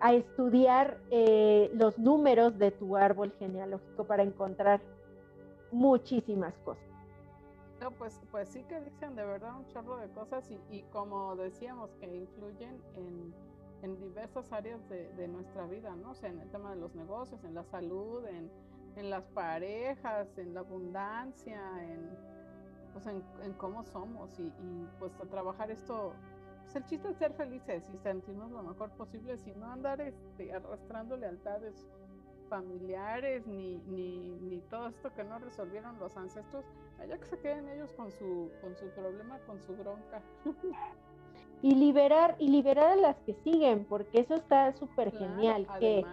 a estudiar eh, los números de tu árbol genealógico para encontrar muchísimas cosas. No, pues, pues sí que dicen de verdad un chorro de cosas y, y como decíamos, que influyen en, en diversas áreas de, de, nuestra vida, ¿no? O sea, en el tema de los negocios, en la salud, en, en las parejas, en la abundancia, en, pues en, en cómo somos y, y, pues a trabajar esto. Pues el chiste es ser felices y sentirnos lo mejor posible, sin andar este, arrastrando lealtades familiares ni, ni, ni, todo esto que no resolvieron los ancestros, allá que se queden ellos con su, con su problema, con su bronca. y liberar, y liberar a las que siguen, porque eso está súper claro, genial, que,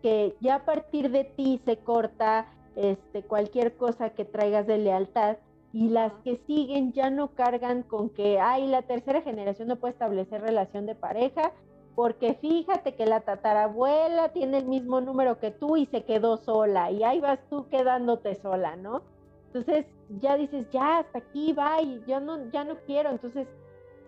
que ya a partir de ti se corta este, cualquier cosa que traigas de lealtad y las que siguen ya no cargan con que, ay, la tercera generación no puede establecer relación de pareja, porque fíjate que la tatarabuela tiene el mismo número que tú y se quedó sola y ahí vas tú quedándote sola, ¿no? Entonces ya dices, ya hasta aquí va y yo no, ya no quiero, entonces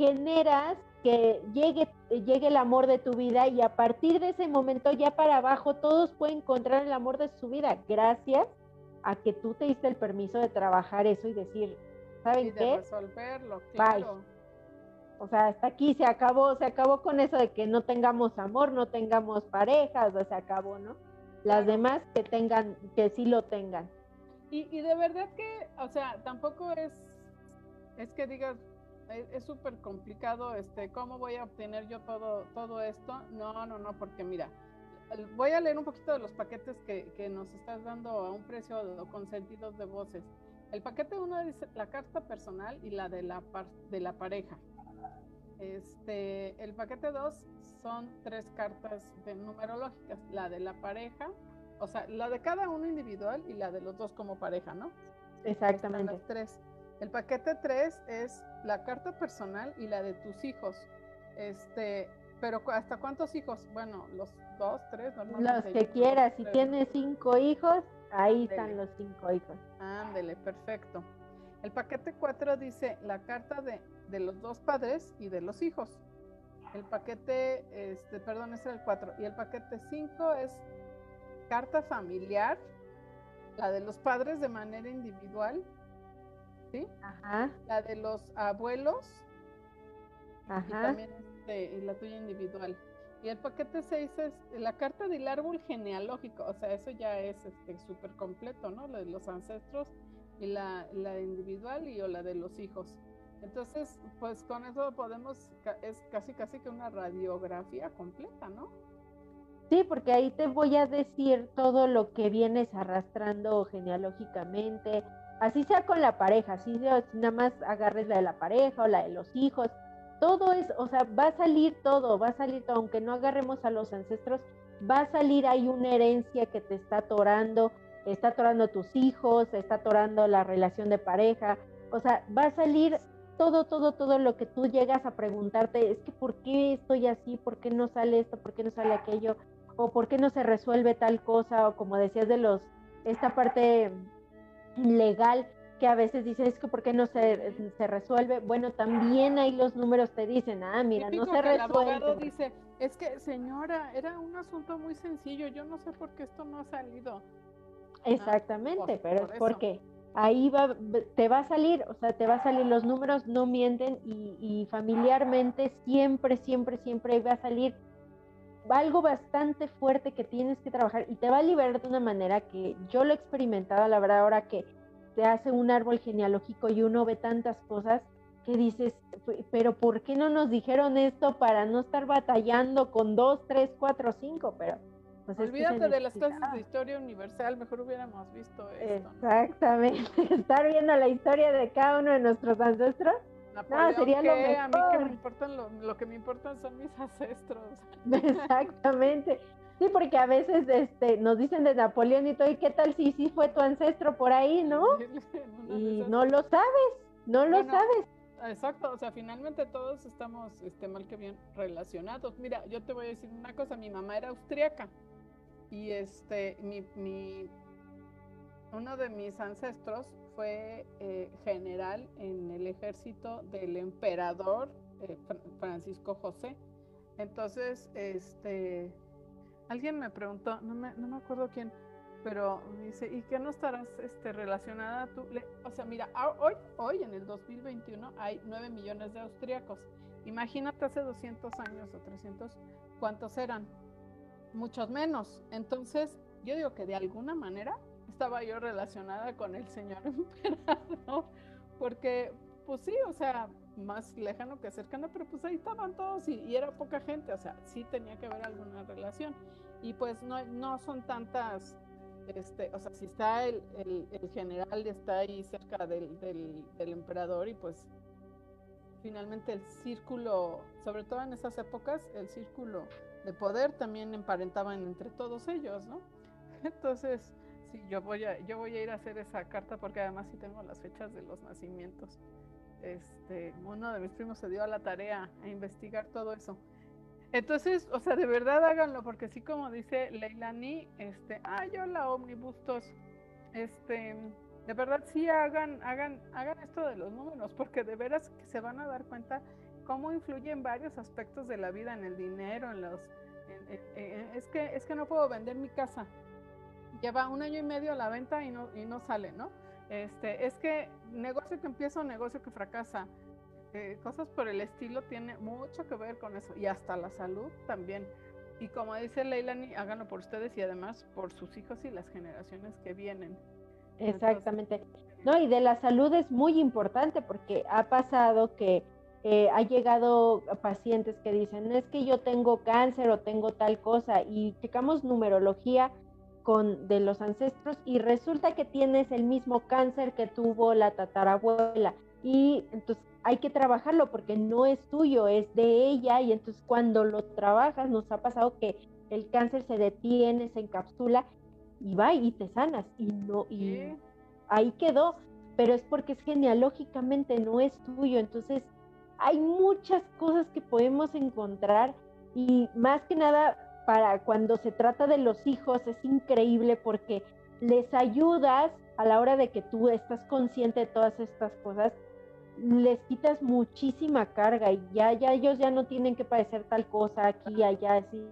generas que llegue, llegue el amor de tu vida y a partir de ese momento ya para abajo todos pueden encontrar el amor de su vida gracias a que tú te diste el permiso de trabajar eso y decir, ¿saben y de qué? resolverlo, claro. Bye. O sea, hasta aquí se acabó, se acabó con eso de que no tengamos amor, no tengamos parejas, o se acabó, ¿no? Las demás que tengan, que sí lo tengan. Y, y de verdad que, o sea, tampoco es, es que digas, es súper complicado, este, ¿cómo voy a obtener yo todo, todo esto? No, no, no, porque mira, voy a leer un poquito de los paquetes que, que nos estás dando a un precio con sentidos de voces. El paquete uno dice la carta personal y la de la, de la pareja. este, el paquete 2 son tres cartas de numerológicas, la de la pareja, o sea, la de cada uno individual y la de los dos como pareja, ¿no? Exactamente. Las tres. El paquete 3 es la carta personal y la de tus hijos. Este, pero ¿hasta cuántos hijos? Bueno, los dos, tres, normalmente. Los que quieras. Si tienes cinco hijos, ahí están los cinco hijos. Ándele, perfecto. El paquete 4 dice la carta de, de, los dos padres y de los hijos. El paquete, este, perdón, es el 4. Y el paquete 5 es carta familiar, la de los padres de manera individual, ¿sí? Ajá. La de los abuelos. Ajá. Y también este, la tuya individual. Y el paquete 6 es la carta del árbol genealógico, o sea, eso ya es súper este, completo, ¿no? La de los ancestros y la, la individual y o la de los hijos. Entonces, pues con eso podemos, es casi casi que una radiografía completa, ¿no? Sí, porque ahí te voy a decir todo lo que vienes arrastrando genealógicamente, así sea con la pareja, así nada más agarres la de la pareja o la de los hijos, todo es, o sea, va a salir todo, va a salir todo, aunque no agarremos a los ancestros, va a salir ahí una herencia que te está atorando, está atorando tus hijos, está atorando la relación de pareja, o sea, va a salir todo, todo, todo lo que tú llegas a preguntarte, es que ¿por qué estoy así? ¿Por qué no sale esto? ¿Por qué no sale aquello? ¿O por qué no se resuelve tal cosa? O como decías de los, esta parte legal, que a veces dices, es que ¿por qué no se, se resuelve? Bueno, también ahí los números te dicen, ah, mira, no se resuelve. El abogado dice, es que señora, era un asunto muy sencillo, yo no sé por qué esto no ha salido. Ah, Exactamente, pero es porque ahí va, te va a salir, o sea, te va a salir, los números no mienten y, y familiarmente siempre, siempre, siempre va a salir algo bastante fuerte que tienes que trabajar y te va a liberar de una manera que yo lo he experimentado, la verdad, ahora que te hace un árbol genealógico y uno ve tantas cosas que dices, pero ¿por qué no nos dijeron esto para no estar batallando con dos, tres, cuatro, cinco? Pero pues olvídate de las clases de historia universal, mejor hubiéramos visto esto. Exactamente, estar viendo la historia de cada uno de nuestros ancestros. No, sería lo mejor. A mí que me importan lo, lo que me importan son mis ancestros. Exactamente. Sí, porque a veces este, nos dicen de Napoleón y todo, ¿y qué tal si sí fue tu ancestro por ahí, no? y no lo sabes, no lo sabes. Exacto, o sea, finalmente todos estamos este, mal que bien relacionados. Mira, yo te voy a decir una cosa, mi mamá era austriaca y este, mi, mi uno de mis ancestros fue eh, general en el ejército del emperador eh, Francisco José. Entonces, este, alguien me preguntó, no me, no me acuerdo quién, pero me dice, ¿y qué no estarás este, relacionada tú? o sea, mira, hoy, hoy en el 2021 hay 9 millones de austríacos. Imagínate hace 200 años o 300, ¿cuántos eran? Muchos menos. Entonces, yo digo que de alguna manera estaba yo relacionada con el señor emperador, porque, pues sí, o sea, más lejano que cercano, pero pues ahí estaban todos y, era poca gente, o sea, sí tenía que haber alguna relación. Y pues no, no son tantas, este, o sea, si está el, el, general, está ahí cerca del, del, emperador y pues finalmente el círculo, sobre todo en esas épocas, el círculo de poder también emparentaban entre todos ellos, ¿no? Entonces, sí, yo voy a, yo voy a ir a hacer esa carta porque además sí tengo las fechas de los nacimientos. Este, uno de mis primos se dio a la tarea a investigar todo eso. Entonces, o sea, de verdad háganlo, porque así como dice Leilani, este, ah, yo la omnibustos, este, de verdad sí hagan, hagan, hagan esto de los números, porque de veras que se van a dar cuenta cómo influyen varios aspectos de la vida, en el dinero, en los, es que, es que no puedo vender mi casa, lleva un año y medio a la venta y no, y no sale, ¿no? Este, es que negocio que empieza o negocio que fracasa, eh, cosas por el estilo tiene mucho que ver con eso y hasta la salud también. Y como dice Leilani, háganlo por ustedes y además por sus hijos y las generaciones que vienen. Exactamente. no, y de la salud es muy importante porque ha pasado que eh, ha llegado pacientes que dicen, es que yo tengo cáncer o tengo tal cosa y checamos numerología con de los ancestros y resulta que tienes el mismo cáncer que tuvo la tatarabuela. Y entonces hay que trabajarlo porque no es tuyo, es de ella. Y entonces cuando lo trabajas nos ha pasado que el cáncer se detiene, se encapsula y va y te sanas. Y no y ahí quedó, pero es porque es genealógicamente no es tuyo, entonces hay muchas cosas que podemos encontrar y más que nada para cuando se trata de los hijos es increíble porque les ayudas a la hora de que tú estás consciente de todas estas cosas, les quitas muchísima carga y ya, ya ellos ya no tienen que padecer tal cosa aquí, allá, así,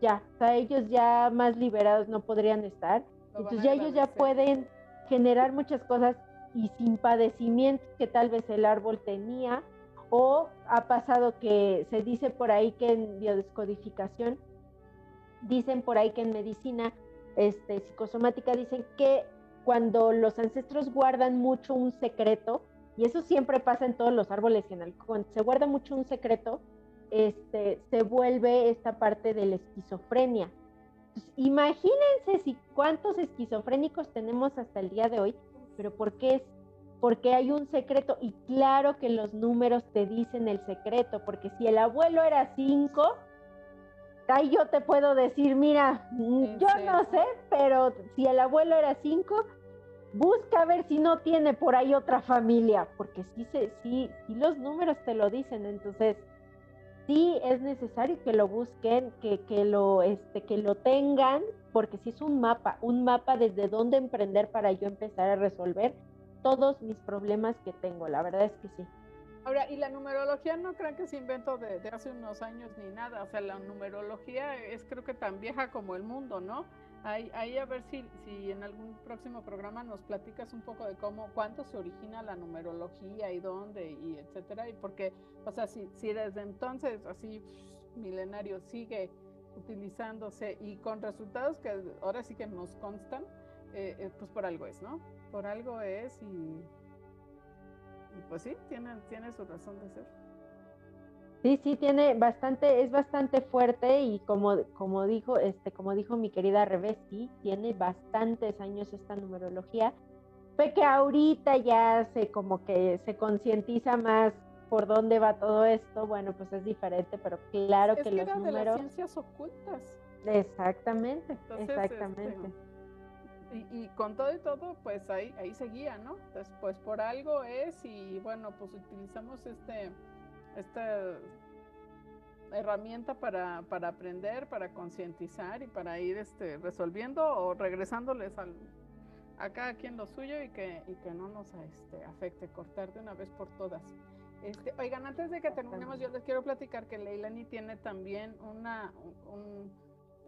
ya, o sea, ellos ya más liberados no podrían estar. Entonces ya ellos ya pueden generar muchas cosas y sin padecimientos que tal vez el árbol tenía o ha pasado que se dice por ahí que en biodescodificación, dicen por ahí que en medicina este, psicosomática dicen que cuando los ancestros guardan mucho un secreto, y eso siempre pasa en todos los árboles cuando se guarda mucho un secreto, este, se vuelve esta parte de la esquizofrenia. Pues, imagínense si cuántos esquizofrénicos tenemos hasta el día de hoy, pero ¿por qué es? Porque hay un secreto y claro que los números te dicen el secreto, porque si el abuelo era cinco, ahí yo te puedo decir, mira, yo no sé, pero si el abuelo era cinco, busca ver si no tiene por ahí otra familia, porque sí, se, sí, sí los números te lo dicen, entonces sí es necesario que lo busquen, que, que, lo, este, que lo tengan, porque sí es un mapa, un mapa desde dónde emprender para yo empezar a resolver todos mis problemas que tengo, la verdad es que sí. Ahora, y la numerología no crean que se inventó de, de, hace unos años ni nada, o sea, la numerología es creo que tan vieja como el mundo, ¿no? Ahí, ahí a ver si, si en algún próximo programa nos platicas un poco de cómo, cuánto se origina la numerología y dónde y etcétera, y porque, o sea, si, si desde entonces así milenario sigue utilizándose y con resultados que ahora sí que nos constan, eh, eh, pues por algo es, ¿no? Por algo es y y pues sí, tiene, tiene su razón de ser. Sí, sí, tiene bastante, es bastante fuerte y como, como dijo, este, como dijo mi querida Revés, sí, tiene bastantes años esta numerología. Fue que ahorita ya se como que se concientiza más por dónde va todo esto, bueno, pues es diferente, pero claro que, los números. De las ciencias ocultas. Exactamente, exactamente. Este, y, con todo y todo, pues ahí, ahí seguía, ¿no? Entonces, pues por algo es y bueno, pues utilizamos este, esta herramienta para, para aprender, para concientizar y para ir este, resolviendo o regresándoles al, a cada quien lo suyo y que, y que no nos este, afecte, cortar de una vez por todas. Este, oigan, antes de que terminemos, yo les quiero platicar que Leilani tiene también una, un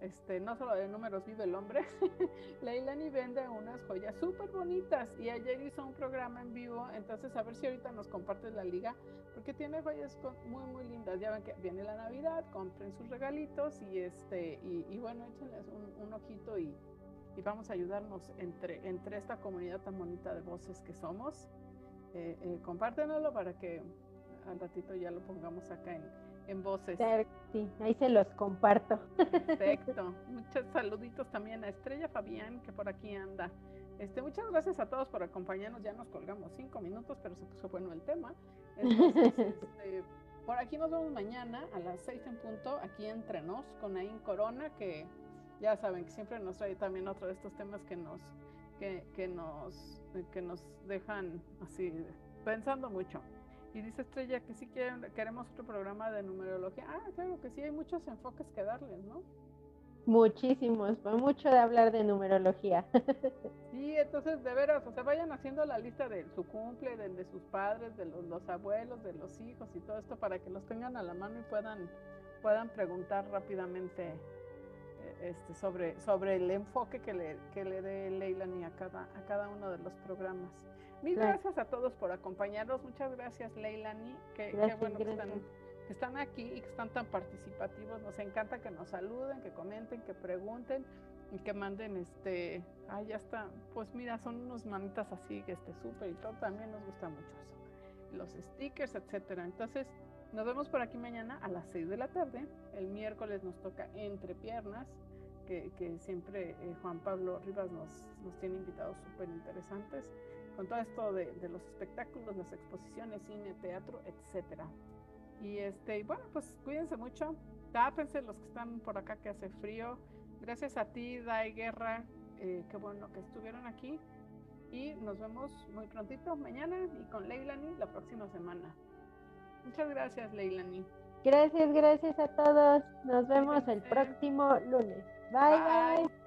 este, no solo de números vive el hombre, Leilani vende unas joyas súper bonitas y ayer hizo un programa en vivo, entonces a ver si ahorita nos compartes la liga, porque tiene joyas muy muy lindas, ya ven que viene la Navidad, compren sus regalitos y este, y, bueno, échenles un, ojito y, y, vamos a ayudarnos entre, entre esta comunidad tan bonita de voces que somos. Eh, eh, para que al ratito ya lo pongamos acá en, en voces. Sí, ahí se los comparto. Perfecto. Muchos saluditos también a Estrella Fabián, que por aquí anda. Este, muchas gracias a todos por acompañarnos. Ya nos colgamos cinco minutos, pero se puso bueno el tema. Este, por aquí nos vemos mañana a las seis en punto, aquí entre nos, con Ain Corona, que ya saben que siempre nos trae también otro de estos temas que nos, que, que nos, que nos dejan así pensando mucho. Y dice Estrella que sí quieren, queremos otro programa de numerología. Ah, claro que sí, hay muchos enfoques que darles, ¿no? Muchísimos, mucho de hablar de numerología. Sí, entonces de veras, o sea, vayan haciendo la lista de su cumple, del de sus padres, de los, abuelos, de los hijos y todo esto para que los tengan a la mano y puedan, puedan preguntar rápidamente eh, este, sobre, sobre el enfoque que le, que le dé Leilani a cada, a cada uno de los programas. Mil gracias a todos por acompañarnos. Muchas gracias, Leilani. Qué, qué bueno que están, que están, aquí y que están tan participativos. Nos encanta que nos saluden, que comenten, que pregunten y que manden este. Ah, ya está. Pues mira, son unos manitas así, que este súper y todo. También nos gusta mucho eso. Los stickers, etcétera. Entonces, nos vemos por aquí mañana a las 6 de la tarde. El miércoles nos toca entre piernas. Que, que siempre eh, Juan Pablo Rivas nos, nos tiene invitados súper interesantes con todo esto de, de, los espectáculos, las exposiciones, cine, teatro, etcétera. Y este, bueno, pues cuídense mucho, tápense los que están por acá que hace frío. Gracias a ti, Dai Guerra, eh, qué bueno que estuvieron aquí. Y nos vemos muy prontito mañana y con Leilani la próxima semana. Muchas gracias, Leilani. Gracias, gracias a todos. Nos vemos el próximo lunes. bye. bye.